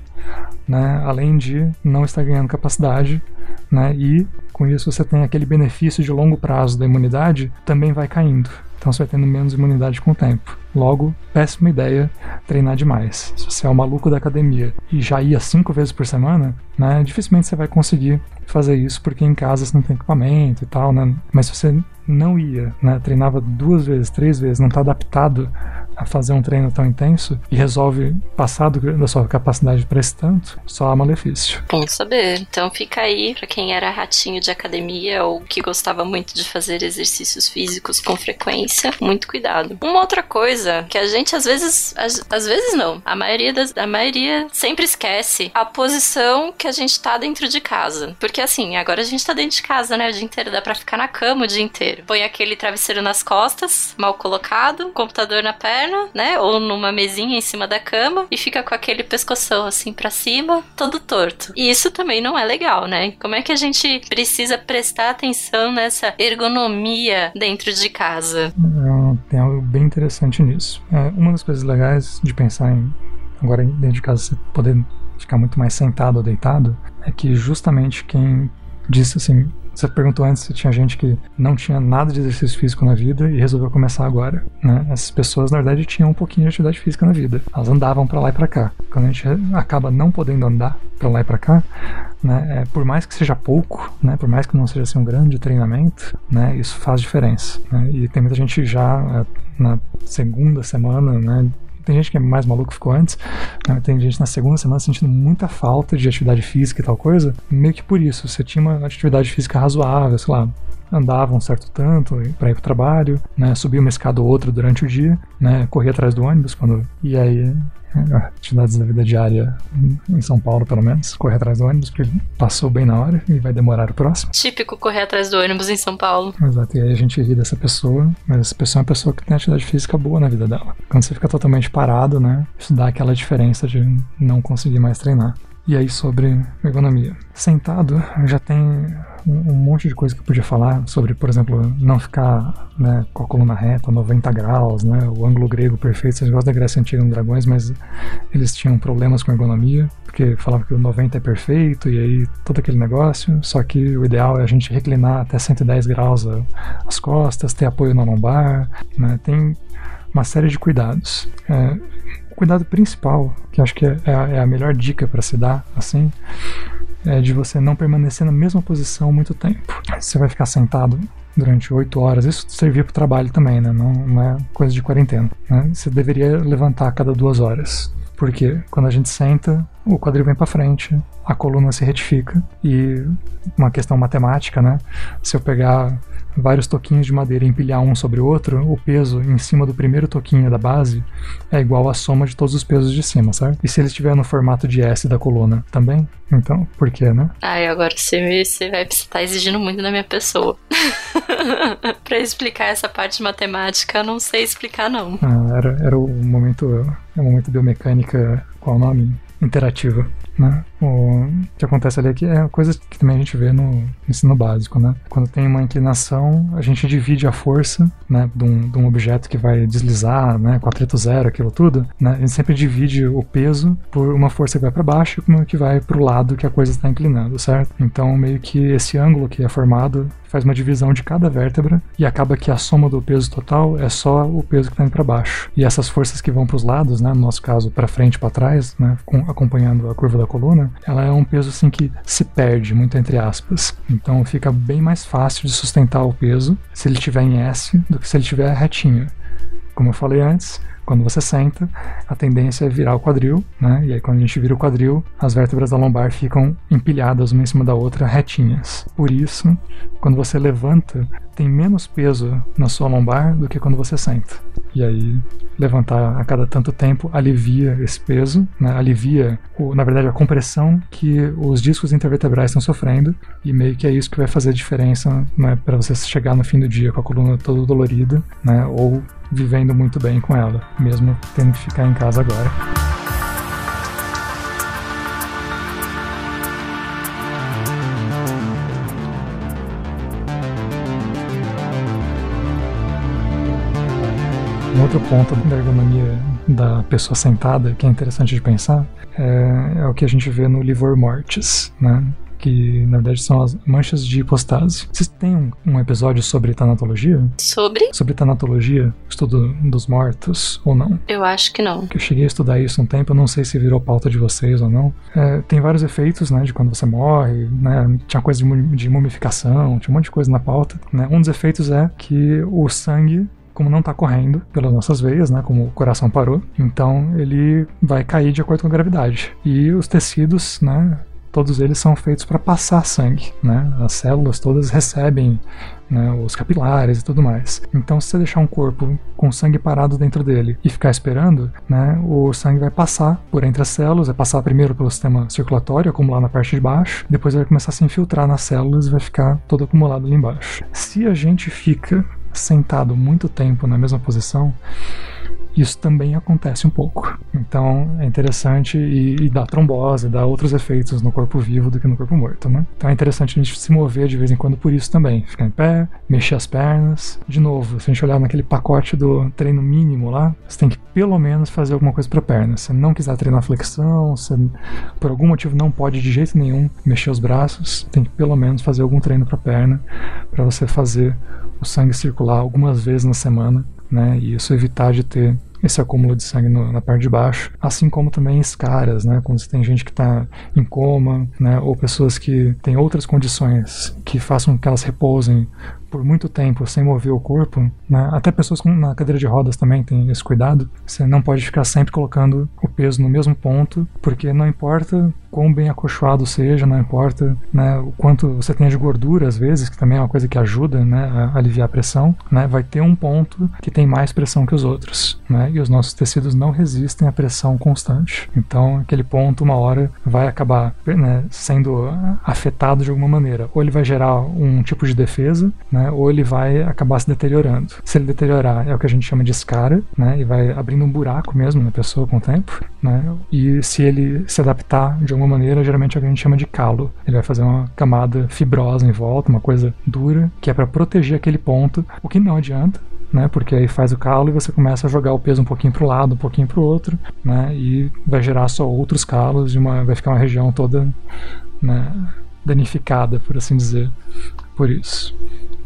né? Além de não estar ganhando capacidade, né? E com isso você tem aquele benefício de longo prazo da imunidade também vai caindo. Então você vai tendo menos imunidade com o tempo. Logo, péssima ideia treinar demais. Se você é o maluco da academia e já ia cinco vezes por semana, né, dificilmente você vai conseguir fazer isso porque em casa você não tem equipamento e tal, né? Mas se você não ia, né, treinava duas vezes, três vezes, não está adaptado a fazer um treino tão intenso e resolve passar do, da sua capacidade para esse tanto, só há malefício. Bom saber. Então fica aí para quem era ratinho de academia ou que gostava muito de fazer exercícios físicos com frequência, muito cuidado. Uma outra coisa que a gente às vezes, às, às vezes não, a maioria das, a maioria sempre esquece a posição que a gente tá dentro de casa. Porque assim, agora a gente tá dentro de casa, né, o dia inteiro, dá para ficar na cama o dia inteiro. Põe aquele travesseiro nas costas, mal colocado, computador na perna né? Ou numa mesinha em cima da cama e fica com aquele pescoção assim para cima, todo torto. E isso também não é legal, né? Como é que a gente precisa prestar atenção nessa ergonomia dentro de casa? É, tem algo bem interessante nisso. É, uma das coisas legais de pensar em agora dentro de casa você poder ficar muito mais sentado ou deitado é que justamente quem disse assim você perguntou antes se tinha gente que não tinha nada de exercício físico na vida e resolveu começar agora. Né? Essas pessoas, na verdade, tinham um pouquinho de atividade física na vida. Elas andavam para lá e para cá. Quando a gente acaba não podendo andar para lá e para cá, né, é, por mais que seja pouco, né, por mais que não seja assim, um grande treinamento, né, isso faz diferença. Né? E tem muita gente já é, na segunda semana, né, tem gente que é mais maluco ficou antes, né? tem gente na segunda semana sentindo muita falta de atividade física e tal coisa, meio que por isso, você tinha uma atividade física razoável, sei lá, andava um certo tanto para ir para o trabalho, né, subia uma escada ou outra durante o dia, né, corria atrás do ônibus quando e aí atividades da vida diária em São Paulo, pelo menos. Correr atrás do ônibus, porque passou bem na hora e vai demorar o próximo. Típico correr atrás do ônibus em São Paulo. Exato, e aí a gente ri dessa pessoa, mas essa pessoa é uma pessoa que tem atividade física boa na vida dela. Quando você fica totalmente parado, né, isso dá aquela diferença de não conseguir mais treinar. E aí sobre ergonomia. Sentado, já tem um, monte de coisa que eu podia falar sobre, por exemplo, não ficar né, com a coluna reta, 90 graus, né, o ângulo grego perfeito. Vocês gostam da Grécia Antiga no Dragões, mas eles tinham problemas com ergonomia, porque falavam que o 90 é perfeito e aí todo aquele negócio. Só que o ideal é a gente reclinar até 110 graus as costas, ter apoio na lombar, né, tem uma série de cuidados. É, cuidado principal, que acho que é, é, a, é a melhor dica para se dar, assim, é de você não permanecer na mesma posição muito tempo. Você vai ficar sentado durante oito horas. Isso servia para o trabalho também, né? Não, não, é coisa de quarentena. Né? Você deveria levantar a cada duas horas. Porque quando a gente senta, o quadril vem para frente, a coluna se retifica e uma questão matemática, né? Se eu pegar vários toquinhos de madeira e empilhar um sobre o outro, o peso em cima do primeiro toquinho da base é igual à soma de todos os pesos de cima, certo? E se ele estiver no formato de S da coluna também? Então, por quê, né? Ai, agora você, você vai estar tá exigindo muito da minha pessoa. pra explicar essa parte matemática, eu não sei explicar, não. Ah, era, era o momento, é o momento biomecânica, qual o nome? Interativa. Né? O que acontece ali é que é coisa que também a gente vê no ensino básico, né? Quando tem uma inclinação, a gente divide a força, né, de um, de um objeto que vai deslizar, né, atrito zero, aquilo tudo, né? A gente sempre divide o peso por uma força que vai para baixo e uma que vai para o lado que a coisa está inclinando, certo? Então, meio que esse ângulo que é formado faz uma divisão de cada vértebra e acaba que a soma do peso total é só o peso que está indo para baixo. E essas forças que vão para os lados, né, no nosso caso para frente para trás, né, acompanhando a curva da coluna, ela é um peso assim que se perde, muito entre aspas. Então fica bem mais fácil de sustentar o peso se ele estiver em S do que se ele estiver retinho. Como eu falei antes, quando você senta, a tendência é virar o quadril, né? E aí quando a gente vira o quadril, as vértebras da lombar ficam empilhadas uma em cima da outra, retinhas. Por isso, quando você levanta, tem menos peso na sua lombar do que quando você senta. E aí levantar a cada tanto tempo alivia esse peso, né? alivia, o, na verdade, a compressão que os discos intervertebrais estão sofrendo e meio que é isso que vai fazer a diferença né, para você chegar no fim do dia com a coluna toda dolorida, né? ou vivendo muito bem com ela, mesmo tendo que ficar em casa agora. Outro ponto da ergonomia da pessoa sentada que é interessante de pensar é, é o que a gente vê no livor mortis, né? que na verdade são as manchas de hipostase. Vocês têm um, um, episódio sobre tanatologia? Sobre? Sobre tanatologia, estudo dos mortos ou não? Eu acho que não. Que eu cheguei a estudar isso um tempo, eu não sei se virou pauta de vocês ou não. É, tem vários efeitos, né, de quando você morre, né, tinha coisa de, de mumificação, tinha um monte de coisa na pauta, né. Um dos efeitos é que o sangue como não está correndo pelas nossas veias, né, como o coração parou, então ele vai cair de acordo com a gravidade. E os tecidos, né, todos eles são feitos para passar sangue, né? As células todas recebem né, os capilares e tudo mais. Então, se você deixar um corpo com sangue parado dentro dele e ficar esperando, né, o sangue vai passar por entre as células, vai passar primeiro pelo sistema circulatório, acumular na parte de baixo, depois vai começar a se infiltrar nas células e vai ficar todo acumulado ali embaixo. Se a gente fica sentado muito tempo na mesma posição, isso também acontece um pouco. Então é interessante e, e, dá trombose, dá outros efeitos no corpo vivo do que no corpo morto, né? Então é interessante a gente se mover de vez em quando por isso também. Ficar em pé, mexer as pernas. De novo, se a gente olhar naquele pacote do treino mínimo lá, você tem que pelo menos fazer alguma coisa para perna. Se não quiser treinar flexão, se por algum motivo não pode de jeito nenhum mexer os braços, tem que pelo menos fazer algum treino para perna para você fazer o sangue circular algumas vezes na semana, né? E isso evitar de ter esse acúmulo de sangue no, na parte de baixo, assim como também escaras, né? Quando você tem gente que está em coma, né? Ou pessoas que têm outras condições que façam com que elas repousem por muito tempo sem mover o corpo, né? até pessoas com, na cadeira de rodas também têm esse cuidado. Você não pode ficar sempre colocando o peso no mesmo ponto, porque não importa quão bem acolchoado seja, não importa né, o quanto você tenha de gordura, às vezes, que também é uma coisa que ajuda né, a aliviar a pressão, né, vai ter um ponto que tem mais pressão que os outros. Né, e os nossos tecidos não resistem à pressão constante. Então, aquele ponto, uma hora, vai acabar né, sendo afetado de alguma maneira. Ou ele vai gerar um tipo de defesa, né, ou ele vai acabar se deteriorando. Se ele deteriorar, é o que a gente chama de escara, né, e vai abrindo um buraco mesmo na pessoa com o tempo. Né, e se ele se adaptar de alguma alguma maneira, geralmente é a gente chama de calo. Ele vai fazer uma camada fibrosa em volta, uma coisa dura, que é para proteger aquele ponto, o que não adianta, né? Porque aí faz o calo e você começa a jogar o peso um pouquinho para o lado, um pouquinho para o outro, né? E vai gerar só outros calos e uma, vai ficar uma região toda né, danificada, por assim dizer, por isso.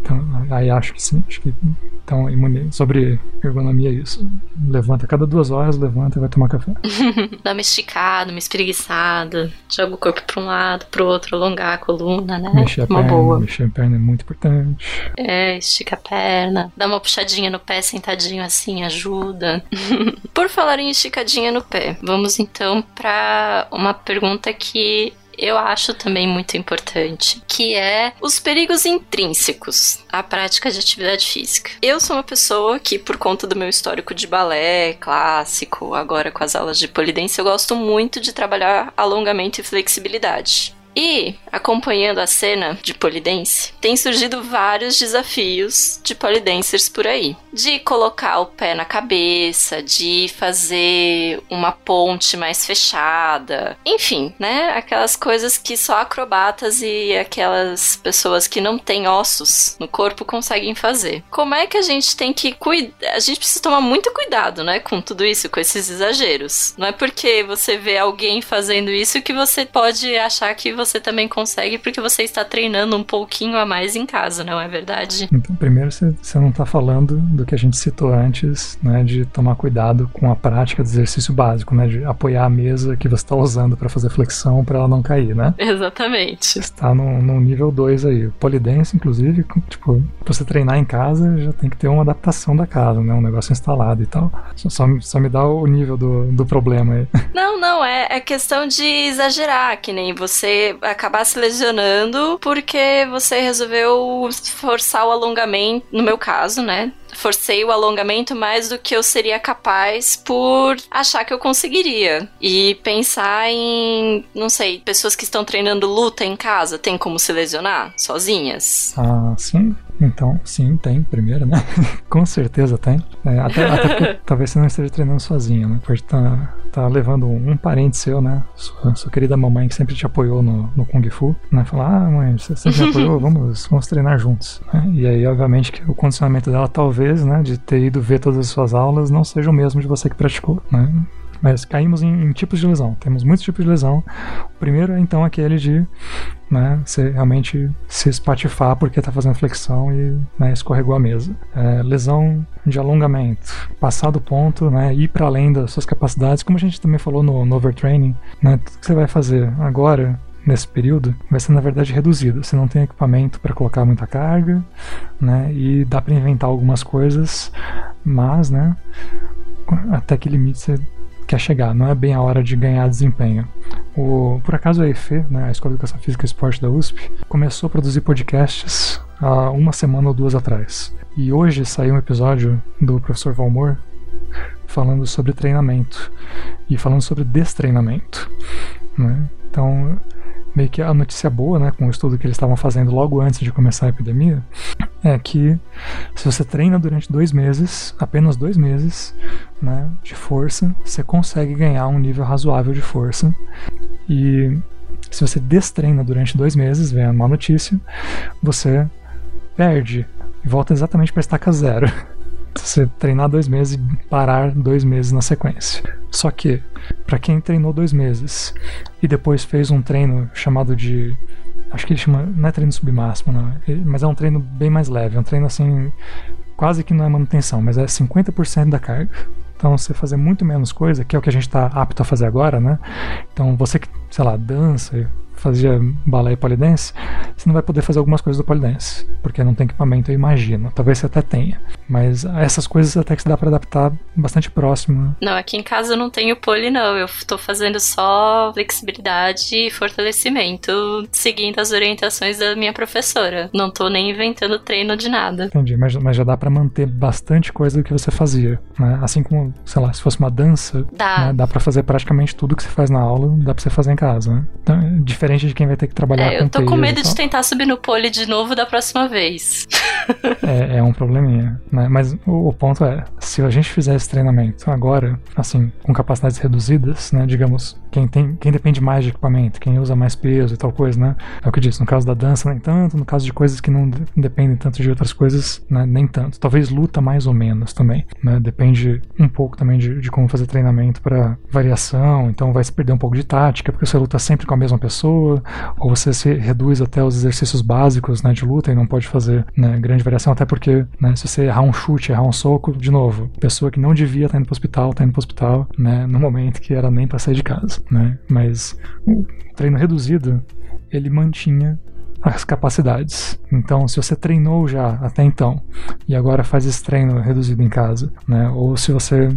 Então, aí acho que sim, acho que então sobre ergonomia é isso. Levanta cada duas horas, levanta e vai tomar café. Dá uma esticada, uma espreguiçada, joga o corpo para um lado, para o outro, alongar a coluna, né? Mexer a uma perna, boa. mexer a perna é muito importante. É, estica a perna, dá uma puxadinha no pé sentadinho assim, ajuda. Por falar em esticadinha no pé, vamos então para uma pergunta que eu acho também muito importante, que é os perigos intrínsecos à prática de atividade física. Eu sou uma pessoa que, por conta do meu histórico de balé clássico, agora com as aulas de polidense, eu gosto muito de trabalhar alongamento e flexibilidade. E, acompanhando a cena de polidense, tem surgido vários desafios de polidancers por aí. De colocar o pé na cabeça, de fazer uma ponte mais fechada, enfim, né? Aquelas coisas que só acrobatas e aquelas pessoas que não têm ossos no corpo conseguem fazer. Como é que a gente tem que cuidar? A gente precisa tomar muito cuidado, né, com tudo isso, com esses exageros. Não é porque você vê alguém fazendo isso que você pode achar que você também consegue porque você está treinando um pouquinho a mais em casa, não é verdade? Então, primeiro você, não está falando do que a gente citou antes, né, de tomar cuidado com a prática do exercício básico, né, de apoiar a mesa que você está usando para fazer flexão para ela não cair, né? Exatamente. Está no, no nível 2 aí. Polidense, inclusive, tipo, pra você treinar em casa já tem que ter uma adaptação da casa, né, um negócio instalado e tal. Só, só, só me dá o nível do, do problema aí. Não, não, é, é questão de exagerar, que nem você acabar se lesionando porque você resolveu forçar o alongamento, no meu caso, né? forcei o alongamento mais do que eu seria capaz por achar que eu conseguiria. E pensar em, não sei, pessoas que estão treinando luta em casa, tem como se lesionar sozinhas? Ah, sim. Então, sim, tem, primeiro, né? Com certeza tem. É, até, até porque talvez você não esteja treinando sozinho, né? Pode estar tá, tá levando um parente seu, né? Sua, sua, querida mamãe que sempre te apoiou no, no Kung Fu, né? Falar, ah, mãe, você sempre me apoiou, vamos, vamos treinar juntos. Né? E aí, obviamente, que o condicionamento dela, talvez, né, de ter ido ver todas as suas aulas, não seja o mesmo de você que praticou, né? Mas caímos em, em, tipos de lesão. Temos muitos tipos de lesão. O primeiro é então aquele de né, você realmente se espatifar porque está fazendo flexão e né, escorregou a mesa. É, lesão de alongamento, passar do ponto, né, ir para além das suas capacidades, como a gente também falou no, no overtraining. Né, tudo que você vai fazer agora nesse período vai ser na verdade reduzido. Você não tem equipamento para colocar muita carga, né? E dá para inventar algumas coisas, mas, né? Até que limite você quer chegar, não é bem a hora de ganhar desempenho. O, por acaso a EFE, né, a Escola de Educação Física e Esporte da USP, começou a produzir podcasts há uma semana ou duas atrás. E hoje saiu um episódio do professor Valmor falando sobre treinamento e falando sobre destreinamento. Né? Então, meio que a notícia boa, né, com o estudo que eles estavam fazendo logo antes de começar a epidemia, é que se você treina durante dois meses, apenas dois meses, né, de força, você consegue ganhar um nível razoável de força. E se você destreina durante dois meses, vem uma notícia, você perde e volta exatamente para estaca zero. você treinar dois meses e parar dois meses na sequência. Só que, para quem treinou dois meses e depois fez um treino chamado de. Acho que ele chama. Não é treino submáximo, não. Mas é um treino bem mais leve. É um treino assim. Quase que não é manutenção, mas é 50% da carga. Então, você fazer muito menos coisa, que é o que a gente está apto a fazer agora, né? Então, você que, sei lá, dança, fazia balé e polidense, você não vai poder fazer algumas coisas do polidense, porque não tem equipamento, eu imagino. Talvez você até tenha, mas essas coisas até que se dá para adaptar bastante próximo. Não, aqui em casa eu não tenho poli, não. Eu tô fazendo só flexibilidade e fortalecimento, seguindo as orientações da minha professora. Não tô nem inventando treino de nada. Entendi, mas, mas já dá para manter bastante coisa do que você fazia, né? Assim como, sei lá, se fosse uma dança, Dá. né? dá para fazer praticamente tudo que você faz na aula, dá pra você fazer em casa, né? Então, é diferente de quem vai ter que trabalhar É, com eu tô com medo de tentar subir no pole de novo da próxima vez. É, é um probleminha, né? Mas o, o ponto é, se a gente fizer esse treinamento agora, assim, com capacidades reduzidas, né? Digamos, quem tem, quem depende mais de equipamento, quem usa mais peso e tal coisa, né? É o que eu disse, no caso da dança nem tanto, no caso de coisas que não de- dependem tanto de outras coisas, né? Nem tanto. Talvez luta mais ou menos também, né? Depende um pouco também de, de como fazer treinamento para variação, então vai se perder um pouco de tática, porque você luta sempre com a mesma pessoa, ou você se reduz até os exercícios básicos, né? De luta e não pode fazer, né, grande variação, até porque, né, se você errar um chute, errar um soco, de novo, pessoa que não devia estar indo pro hospital, tá indo pro hospital, né, no momento que era nem pra sair de casa, né, mas o treino reduzido, ele mantinha as capacidades. Então, se você treinou já até então e agora faz esse treino reduzido em casa, né? Ou se você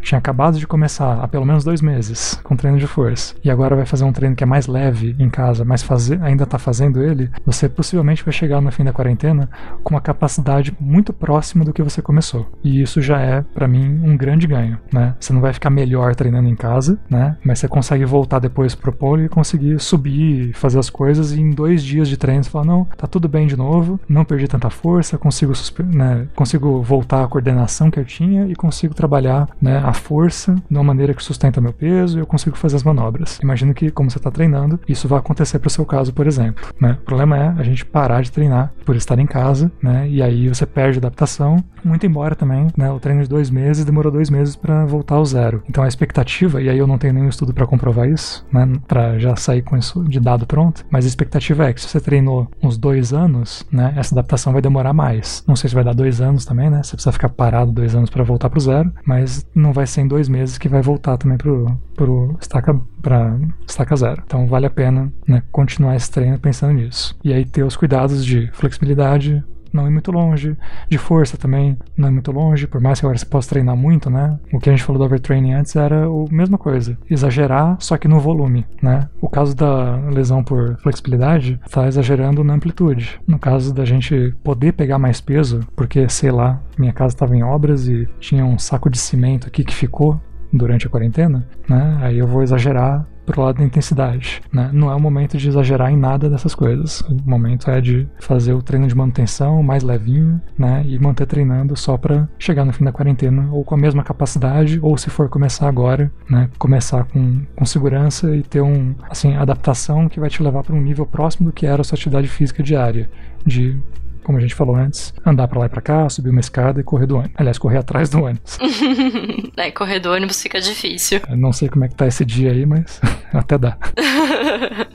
tinha acabado de começar há pelo menos dois meses com treino de força e agora vai fazer um treino que é mais leve em casa, mas fazer, ainda está fazendo ele, você possivelmente vai chegar no fim da quarentena com uma capacidade muito próxima do que você começou. E isso já é, para mim, um grande ganho, né? Você não vai ficar melhor treinando em casa, né? Mas você consegue voltar depois pro pole e conseguir subir, fazer as coisas e em dois dias de treino você fala, não, tá tudo bem de novo, não perdi tanta força, consigo, né, consigo voltar à coordenação que eu tinha e consigo trabalhar né, a força de uma maneira que sustenta meu peso e eu consigo fazer as manobras. Imagino que, como você está treinando, isso vai acontecer para o seu caso, por exemplo. né? O problema é a gente parar de treinar por estar em casa, né? E aí você perde adaptação. Muito embora também, né? O treino de dois meses demorou dois meses para voltar ao zero. Então a expectativa, e aí eu não tenho nenhum estudo para comprovar isso, né? Para já sair com isso de dado pronto, mas a expectativa é que se você treinou uns dois anos, né? Essa adaptação vai demorar mais. Não sei se vai dar dois anos também, né? Você precisa ficar parado dois anos para voltar pro zero, mas não vai ser em dois meses que vai voltar também pro, pro estaca, pra estaca zero. Então vale a pena, né? Continuar esse treino pensando nisso. E aí ter os cuidados de flexibilidade, não ir muito longe, de força também, não ir muito longe, por mais que agora você possa treinar muito, né? O que a gente falou do overtraining antes era a mesma coisa, exagerar, só que no volume, né? O caso da lesão por flexibilidade está exagerando na amplitude. No caso da gente poder pegar mais peso, porque sei lá, minha casa estava em obras e tinha um saco de cimento aqui que ficou durante a quarentena, né? Aí eu vou exagerar pro lado da intensidade, né? Não é o momento de exagerar em nada dessas coisas. O momento é de fazer o treino de manutenção mais levinho, né? E manter treinando só para chegar no fim da quarentena ou com a mesma capacidade, ou se for começar agora, né? Começar com, com segurança e ter um, assim, adaptação que vai te levar para um nível próximo do que era a sua atividade física diária, de como a gente falou antes, andar pra lá e pra cá, subir uma escada e correr do ônibus. Aliás, correr atrás do ônibus. Aí correr do ônibus fica difícil. Eu não sei como é que tá esse dia aí, mas até dá.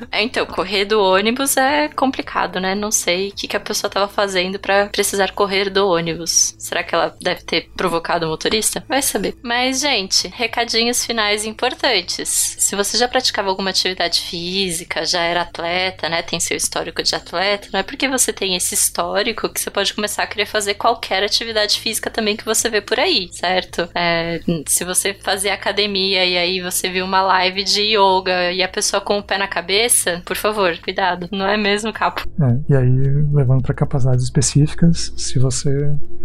É, então, correr do ônibus é complicado, né? Não sei o que, que a pessoa tava fazendo pra precisar correr do ônibus. Será que ela deve ter provocado o motorista? Vai saber. Mas, gente, recadinhos finais importantes. Se você já praticava alguma atividade física, já era atleta, né? Tem seu histórico de atleta, não é porque você tem esse histórico que você pode começar a querer fazer qualquer atividade física também que você vê por aí, certo? É, se você fazia academia e aí você viu uma live de yoga e a pessoa com o pé na cabeça, por favor, cuidado, não é mesmo, capo? É, e aí, levando para capacidades específicas, se você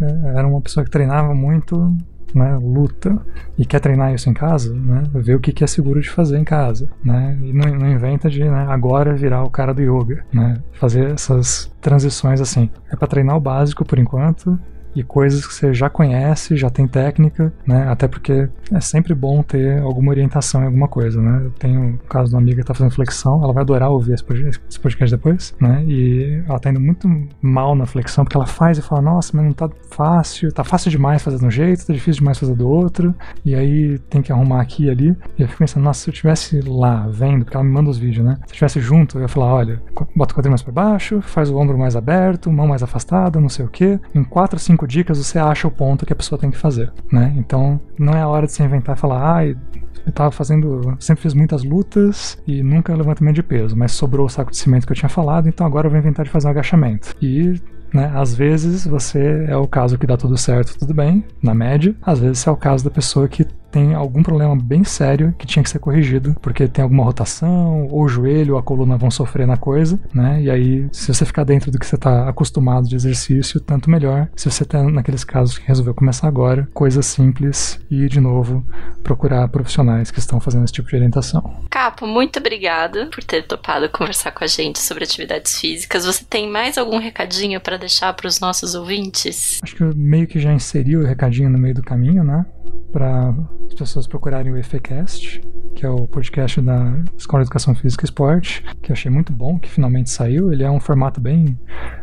é, era uma pessoa que treinava muito, né, luta, e quer treinar isso em casa, né, ver o que, que é seguro de fazer em casa, né, e não, não inventa de, né, agora virar o cara do yoga, né, fazer essas transições assim. É para treinar o básico por enquanto, e coisas que você já conhece, já tem técnica, né? Até porque é sempre bom ter alguma orientação em alguma coisa, né? Eu tenho o caso de uma amiga que tá fazendo flexão, ela vai adorar ouvir esse podcast, depois, né? E ela tá indo muito mal na flexão, porque ela faz e fala, nossa, mas não tá fácil, tá fácil demais fazer de um jeito, tá difícil demais fazer do outro, e aí tem que arrumar aqui e ali. E eu fico pensando, nossa, se eu tivesse lá vendo, porque ela me manda os vídeos, né? Se eu tivesse junto, eu ia falar, olha, bota o quadril mais pra baixo, faz o ombro mais aberto, mão mais afastada, não sei o quê. Em 4, 5 cinco dicas, você acha o ponto que a pessoa tem que fazer, né? Então, não é a hora de se inventar e falar, ah, eu tava fazendo. Sempre fiz muitas lutas e nunca levantamento de peso, mas sobrou o saco de cimento que eu tinha falado, então agora eu vou inventar de fazer um agachamento. E né? Às vezes você é o caso que dá tudo certo, tudo bem, na média. Às vezes é o caso da pessoa que tem algum problema bem sério que tinha que ser corrigido, porque tem alguma rotação, ou o joelho ou a coluna vão sofrer na coisa, né? E aí, se você ficar dentro do que você está acostumado de exercício, tanto melhor. Se você tá naqueles casos que resolveu começar agora, coisa simples e, de novo, procurar profissionais que estão fazendo esse tipo de orientação. Capo, muito obrigada por ter topado conversar com a gente sobre atividades físicas. Você tem mais algum recadinho para deixar para os nossos ouvintes? Acho que eu meio que já inseri o recadinho no meio do caminho, né? Para as pessoas procurarem o EFECast, que é o podcast da Escola de Educação Física e Esporte, que eu achei muito bom, que finalmente saiu. Ele é um formato bem,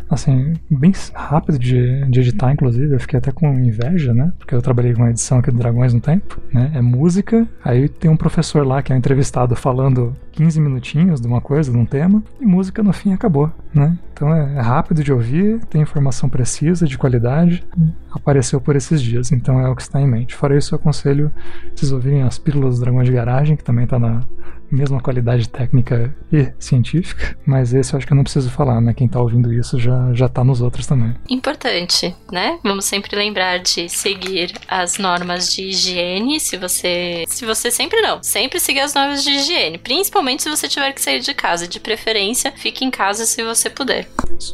assim, bem rápido de, de editar, inclusive. Eu fiquei até com inveja, né? Porque eu trabalhei com uma edição aqui do Dragões no tempo, né? É música, aí tem um professor lá que é entrevistado falando 15 minutinhos de uma coisa, de um tema, e música no fim acabou, né? Então é rápido de ouvir, tem informação precisa, de qualidade, apareceu por esses dias, então é o que está em mente. Fora isso, eu aconselho vocês ouvirem as Pílulas do Dragão de Garagem, que também está na mesma qualidade técnica e científica, mas esse eu acho que eu não preciso falar, né? Quem tá ouvindo isso já, já tá nos outros também. Importante, né? Vamos sempre lembrar de seguir as normas de higiene, se você... Se você sempre não, sempre seguir as normas de higiene, principalmente se você tiver que sair de casa, de preferência, fique em casa se você puder.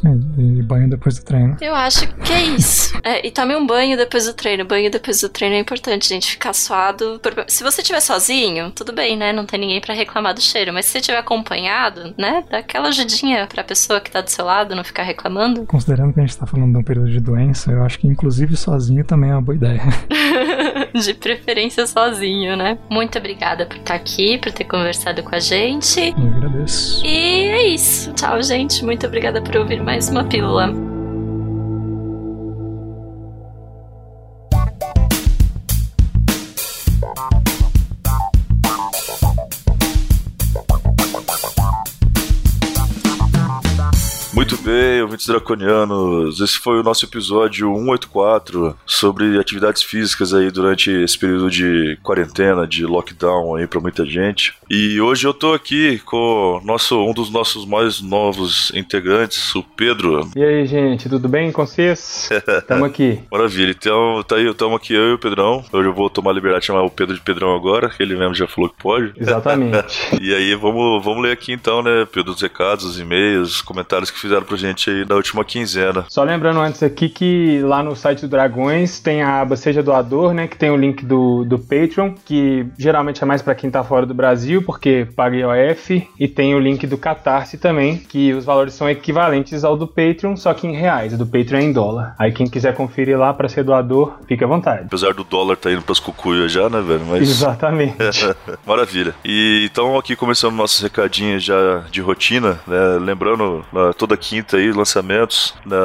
Aí, e banho depois do treino. Eu acho que é isso. É, e tome um banho depois do treino, banho depois do treino é importante, gente, ficar suado. Se você estiver sozinho, tudo bem, né? Não tem ninguém para reclamar do cheiro, mas se você tiver acompanhado, né, dá aquela ajudinha pra pessoa que tá do seu lado não ficar reclamando. Considerando que a gente tá falando de um período de doença, eu acho que inclusive sozinho também é uma boa ideia. de preferência sozinho, né? Muito obrigada por estar aqui, por ter conversado com a gente. Eu agradeço. E é isso. Tchau, gente. Muito obrigada por ouvir mais uma pílula. Muito bem, ouvintes draconianos. Esse foi o nosso episódio 184 sobre atividades físicas aí durante esse período de quarentena, de lockdown aí para muita gente. E hoje eu tô aqui com nosso, um dos nossos mais novos integrantes, o Pedro. E aí, gente, tudo bem com vocês? Tamo aqui. Maravilha. Então, tá aí, tamo aqui eu e o Pedrão. Hoje eu vou tomar a liberdade de chamar o Pedro de Pedrão agora, que ele mesmo já falou que pode. Exatamente. e aí, vamos, vamos ler aqui então, né, Pedro, os recados, os e-mails, os comentários que fizeram pra gente aí na última quinzena. Só lembrando antes aqui que lá no site do Dragões tem a aba Seja Doador, né? Que tem o link do, do Patreon, que geralmente é mais para quem tá fora do Brasil, porque paga IOF, e tem o link do Catarse também, que os valores são equivalentes ao do Patreon, só que em reais. O do Patreon é em dólar. Aí quem quiser conferir lá para ser doador, fica à vontade. Apesar do dólar tá indo pras cucuias já, né, velho? Mas... Exatamente. Maravilha. E então aqui começando nossos recadinhos já de rotina, né? Lembrando, toda quinta aí lançamentos né,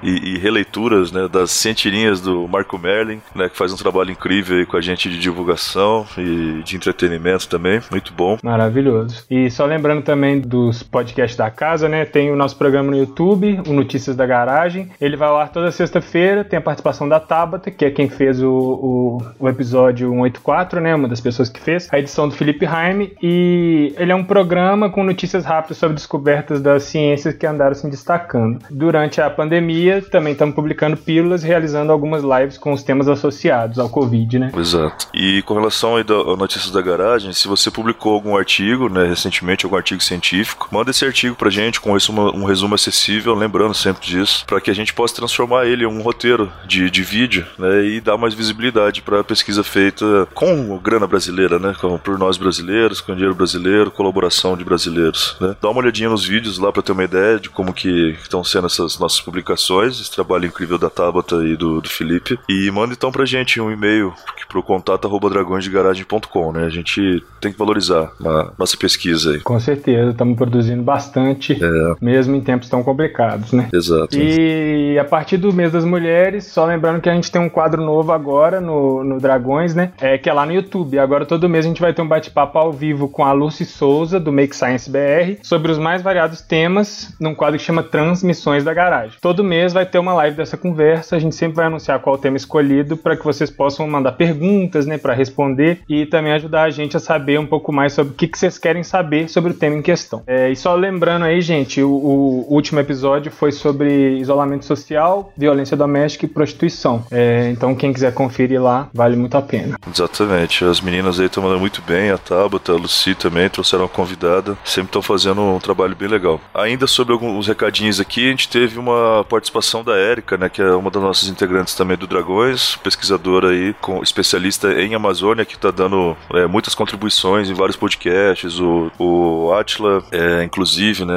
e, e, releituras né, das centirinhas do Marco Merlin, né, que faz um trabalho incrível com a gente de divulgação e de entretenimento também, muito bom. Maravilhoso. E só lembrando também dos podcasts da casa, né, tem o nosso programa no YouTube, o Notícias da Garagem, ele vai ao ar toda sexta-feira, tem a participação da Tabata, que é quem fez o, o, o episódio 184, né, uma das pessoas que fez, a edição do Felipe Raime, e ele é um programa com notícias rápidas sobre descobertas das ciências que andaram se destacando. Durante a pandemia, também estamos publicando pílulas, realizando algumas lives com os temas associados ao Covid, né? Exato. E com relação aí da notícias da garagem, se você publicou algum artigo, né, recentemente, algum artigo científico, manda esse artigo pra gente com um resumo, um resumo acessível, lembrando sempre disso, para que a gente possa transformar ele em um roteiro de, de vídeo, né, e dar mais visibilidade para a pesquisa feita com grana brasileira, né, com, por nós brasileiros, com dinheiro brasileiro, colaboração de brasileiros, né. Dá uma olhadinha nos vídeos lá para ter uma ideia de como que estão sendo essas nossas publicações, esse trabalho incrível da Tabata e do, do Felipe. E manda então pra gente um e-mail pro contato arroba dragõesdegaragem.com, né? A gente tem que valorizar a nossa pesquisa aí. Com certeza, estamos produzindo bastante, é. mesmo em tempos tão complicados, né? Exato. E a partir do mês das mulheres, só lembrando que a gente tem um quadro novo agora no, no Dragões, né? É que é lá no YouTube. Agora todo mês a gente vai ter um bate-papo ao vivo com a Lucy Souza, do Make Science BR, sobre os mais variados temas, num quadro que chama Transmissões da Garagem. Todo mês vai ter uma live dessa conversa, a gente sempre vai anunciar qual o tema escolhido para que vocês possam mandar perguntas, né, para responder e também ajudar a gente a saber um pouco mais sobre o que, que vocês querem saber sobre o tema em questão. É, e só lembrando aí, gente, o, o, último episódio foi sobre isolamento social, violência doméstica e prostituição. É, então, quem quiser conferir lá, vale muito a pena. Exatamente. As meninas aí estão mandando muito bem, a Tabata, a Lucy também trouxeram convidada. Sempre estão fazendo um trabalho bem legal. Ainda sobre alguns recadinhos aqui, a gente teve uma participação da Érica, né, que é uma das nossas integrantes também do Dragões, pesquisadora aí, com, especialista em Amazônia, que está dando é, muitas contribuições em vários podcasts. O, o Atila, é, inclusive, né,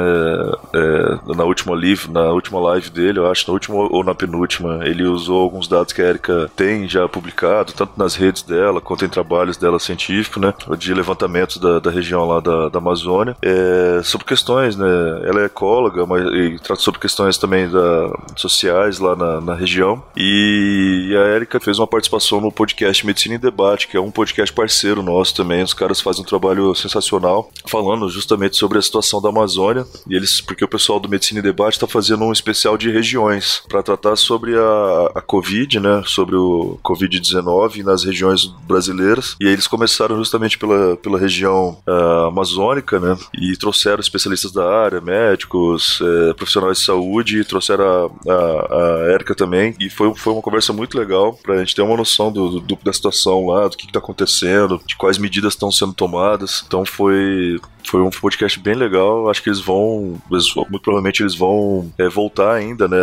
é, na última live, na última live dele, eu acho, na última ou na penúltima, ele usou alguns dados que a Érica tem já publicado, tanto nas redes dela quanto em trabalhos dela científicos, né, de levantamentos da, da região lá da, da Amazônia, é, sobre questões, né, ela é ecóloga, mas e trata sobre questões também da, sociais lá na, na região. E a Érica fez uma participação no podcast Medicina em Debate, que é um podcast parceiro nosso também. Os caras fazem um trabalho sensacional, falando justamente sobre a situação da Amazônia. E eles, porque o pessoal do Medicina em Debate está fazendo um especial de regiões para tratar sobre a, a Covid, né? Sobre o Covid-19 nas regiões brasileiras. E aí eles começaram justamente pela, pela região uh, amazônica, né? E trouxeram especialistas da área, médicos, é, profissionais de saúde, e trouxeram a, a, a Érica também, e foi, foi uma conversa muito legal pra gente ter uma noção do, do da situação lá, do que, que tá acontecendo, de quais medidas estão sendo tomadas. Então foi, foi um podcast bem legal. Acho que eles vão, eles, muito provavelmente eles vão é, voltar ainda, né?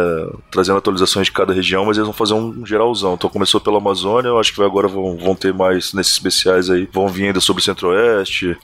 Trazendo atualizações de cada região, mas eles vão fazer um geralzão. Então começou pela Amazônia, eu acho que agora vão, vão ter mais nesses especiais aí. Vão vir ainda sobre o Centro-Oeste,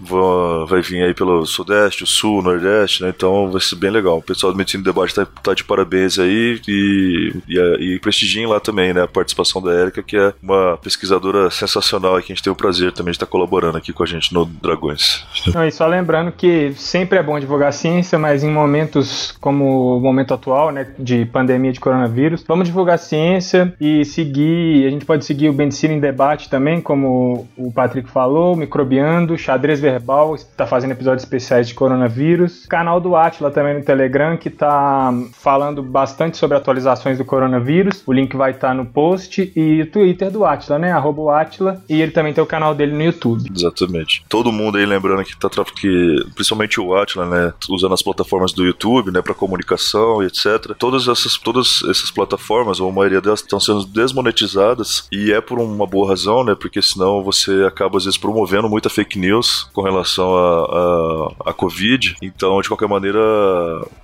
vai vir aí pelo Sudeste, o Sul, Nordeste, né? Então vai ser bem legal. O pessoal do Medicina Debate tá, tá, de parabéns aí e, e, e prestigiem lá também, né? A participação da Érica, que é uma pesquisadora sensacional e que a gente tem o prazer também de estar colaborando aqui com a gente no Dragões. Não, e só lembrando que sempre é bom divulgar a ciência, mas em momentos como o momento atual, né, de pandemia de coronavírus, vamos divulgar a ciência e seguir, a gente pode seguir o Medicina em Debate também, como o Patrick falou, Microbiando, Xadrez Verbal, está fazendo episódios especiais de coronavírus, canal do Atila também no Telegram, que está falando bastante sobre atualizações do coronavírus, o link vai estar tá no post, e o Twitter do Atila, né, arroba Atila, e ele também tem o canal dele no YouTube. Exatamente. Todo mundo aí lembrando que tá que principalmente o Atila, né, usando as plataformas do YouTube, né, para comunicação e etc. Todas essas, todas essas plataformas, ou a maioria delas, estão sendo desmonetizadas e é por uma boa razão, né, porque senão você acaba às vezes promovendo muita fake news com relação a, a, a Covid. Então, de qualquer maneira,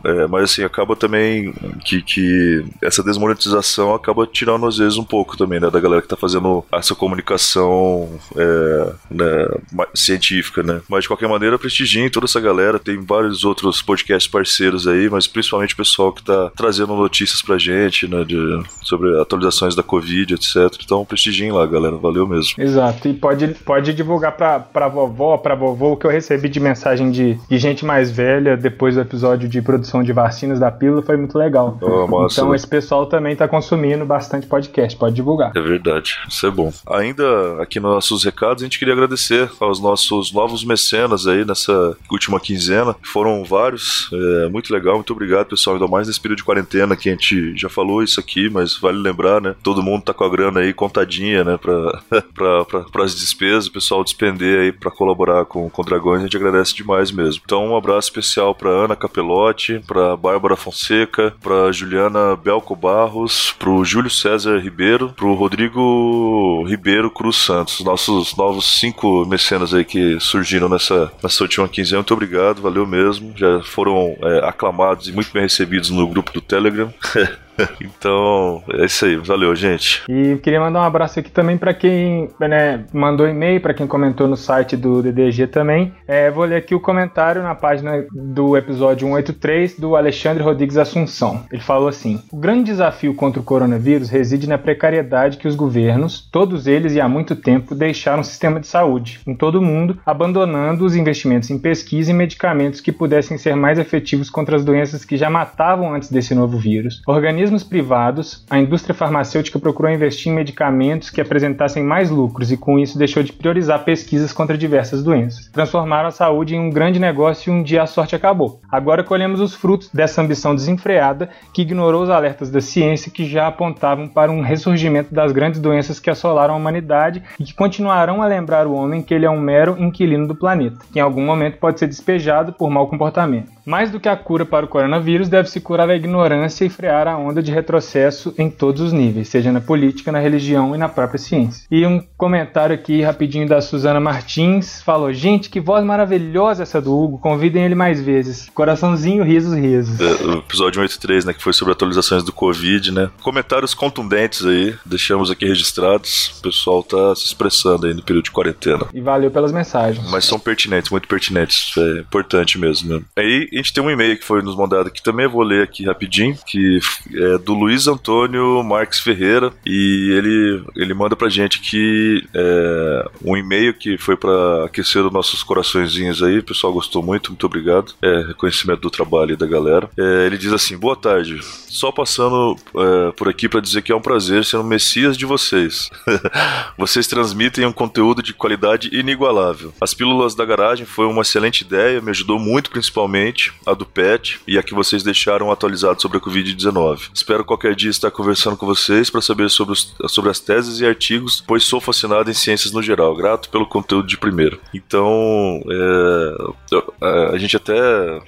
é, mas assim, acaba também que, que essa desmonetização acaba tirando às vezes um pouco também, né, da galera que tá fazendo essa comunicação é, né, científica, né. Mas de qualquer maneira, prestigiem toda essa galera. Tem vários outros podcasts parceiros aí, mas principalmente o pessoal que tá trazendo notícias pra gente, né, de, sobre atualizações da Covid, etc. Então, prestigiem lá, galera. Valeu mesmo. Exato. E pode, pode divulgar pra, pra vovó, pra vovô, o que eu recebi de mensagem de, de gente mais velha depois do episódio de produção de vacinas da pílula foi muito legal. Oh, massa, então, esse pessoal também tá consumindo bastante podcast. Pode divulgar. É verdade. Isso é bom. Ainda aqui nos nossos recados, a gente queria agradecer aos nossos novos mecenas aí nessa última quinzena. Foram vários, é, muito legal, muito obrigado, pessoal. Ainda mais nesse período de quarentena que a gente já falou isso aqui, mas vale lembrar, né? Todo mundo tá com a grana aí contadinha, né? Pra, pra, pra, pras despesas, o pessoal despender aí pra colaborar com, com Dragões, a gente agradece demais mesmo. Então, um abraço especial pra Ana Capelotti, pra Bárbara Fonseca, pra Juliana Belco Barros, pro Júlio César Ribeiro, pro Rodrigo Ribeiro Cruz Santos, nossos novos cinco mecenas aí que surgiram nessa, nessa última quinzena. Muito obrigado, valeu mesmo. Já foram é, aclamados e muito bem recebidos no grupo do Telegram. então, é isso aí. Valeu, gente. E queria mandar um abraço aqui também para quem né, mandou e-mail, para quem comentou no site do DDG também. É, vou ler aqui o comentário na página do episódio 183 do Alexandre Rodrigues Assunção. Ele falou assim: O grande desafio contra o coronavírus reside na precariedade que os governos, todos eles e há muito tempo, deixaram o sistema de saúde em todo o mundo, abandonando os investimentos em pesquisa e medicamentos que pudessem ser mais efetivos contra as doenças que já matavam antes desse novo vírus. Organismos organismos privados, a indústria farmacêutica procurou investir em medicamentos que apresentassem mais lucros e, com isso, deixou de priorizar pesquisas contra diversas doenças. Transformaram a saúde em um grande negócio e um dia a sorte acabou. Agora colhemos os frutos dessa ambição desenfreada que ignorou os alertas da ciência que já apontavam para um ressurgimento das grandes doenças que assolaram a humanidade e que continuarão a lembrar o homem que ele é um mero inquilino do planeta, que em algum momento pode ser despejado por mau comportamento. Mais do que a cura para o coronavírus, deve-se curar a ignorância e frear a onda de retrocesso em todos os níveis, seja na política, na religião e na própria ciência. E um comentário aqui rapidinho da Suzana Martins falou: Gente, que voz maravilhosa essa do Hugo, convidem ele mais vezes. Coraçãozinho, risos, risos. É, o episódio 83, né, que foi sobre atualizações do Covid, né? Comentários contundentes aí, deixamos aqui registrados. O pessoal tá se expressando aí no período de quarentena. E valeu pelas mensagens. Mas são pertinentes, muito pertinentes. É importante mesmo, né? Aí a gente tem um e-mail que foi nos mandado aqui também, eu vou ler aqui rapidinho, que é do Luiz Antônio Marques Ferreira, e ele, ele manda pra gente aqui é, um e-mail que foi para aquecer os nossos coraçõezinhos aí, o pessoal gostou muito, muito obrigado. É, reconhecimento do trabalho da galera. É, ele diz assim: boa tarde, só passando é, por aqui para dizer que é um prazer ser um messias de vocês. vocês transmitem um conteúdo de qualidade inigualável. As pílulas da garagem foi uma excelente ideia, me ajudou muito, principalmente a do PET e a que vocês deixaram atualizado sobre a Covid-19. Espero qualquer dia estar conversando com vocês para saber sobre, os, sobre as teses e artigos, pois sou fascinado em ciências no geral. Grato pelo conteúdo de primeira. Então, é, a gente até.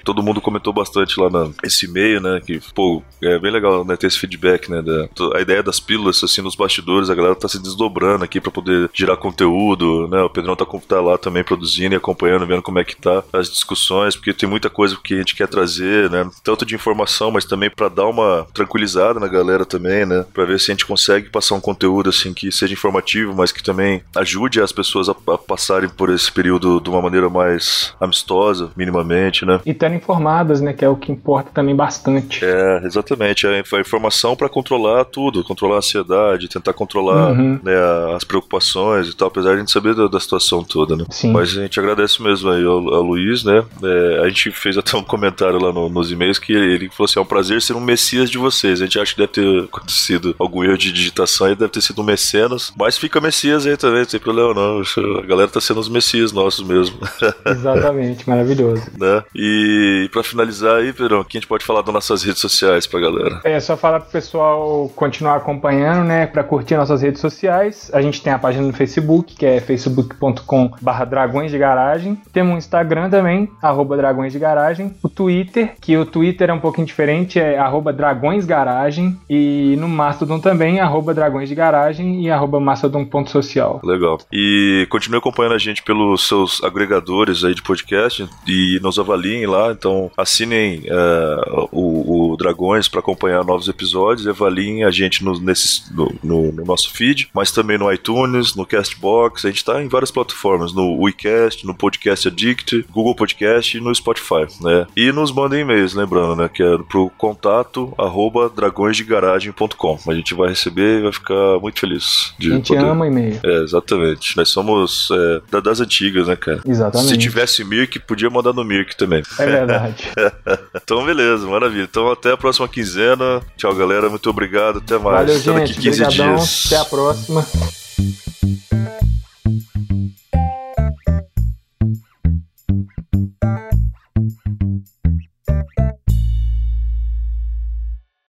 Todo mundo comentou bastante lá nesse e-mail, né? Que, pô, é bem legal né, ter esse feedback, né? Da, a ideia das pílulas, assim, nos bastidores, a galera tá se desdobrando aqui para poder gerar conteúdo, né? O Pedrão tá, tá lá também produzindo e acompanhando, vendo como é que tá as discussões, porque tem muita coisa que a gente quer trazer, né? Tanto de informação, mas também para dar uma tranquilizada na galera também, né? Para ver se a gente consegue passar um conteúdo assim que seja informativo, mas que também ajude as pessoas a, a passarem por esse período de uma maneira mais amistosa, minimamente, né? E estarem informadas, né? Que é o que importa também bastante. É, exatamente. A, a informação para controlar tudo, controlar a ansiedade, tentar controlar uhum. né, as preocupações e tal, apesar de a gente saber da, da situação toda, né? Sim. Mas a gente agradece mesmo aí ao, ao Luiz, né? É, a gente fez até um comentário lá no, nos e-mails que ele falou assim: é um prazer ser um messias de vocês. A gente acha que deve ter acontecido algum erro de digitação aí, deve ter sido um mecenas, mas fica messias aí também, não tem problema não. A galera tá sendo os messias nossos mesmo. Exatamente, maravilhoso. né? E para finalizar aí, Pedrão, que a gente pode falar das nossas redes sociais pra galera? É, só falar pro pessoal continuar acompanhando, né? Pra curtir nossas redes sociais. A gente tem a página no Facebook, que é facebook.com barra dragões de garagem. Temos um Instagram também, arroba dragões de garagem. O Twitter, que o Twitter é um pouquinho diferente, é arroba dragõesgaragem. E no Mastodon também, arroba dragões de garagem e arroba mastodon.social. Legal. E continue acompanhando a gente pelos seus agregadores aí de podcast e nos avaliem lá. Então assinem uh, o, o, Dragões para acompanhar novos episódios e avaliem a gente no, nesses, no, no, no, nosso feed, mas também no iTunes, no Castbox. A gente está em várias plataformas, no WeCast, no Podcast Addict, Google Podcast e no Spotify, né? E nos mandem e-mails, lembrando, né? Que é pro contato arroba dragõesdegaragem.com. A gente vai receber e vai ficar muito feliz. De a gente poder... ama e-mail. É, exatamente. Nós somos é, das antigas, né, cara? Exatamente. Se tivesse Mirk, podia mandar no Mirk também. É verdade. então, beleza, maravilha. Então, até a próxima quinzena. Tchau, galera. Muito obrigado. Até mais. Valeu, gente. Daqui 15 Obrigadão. dias. Até a próxima.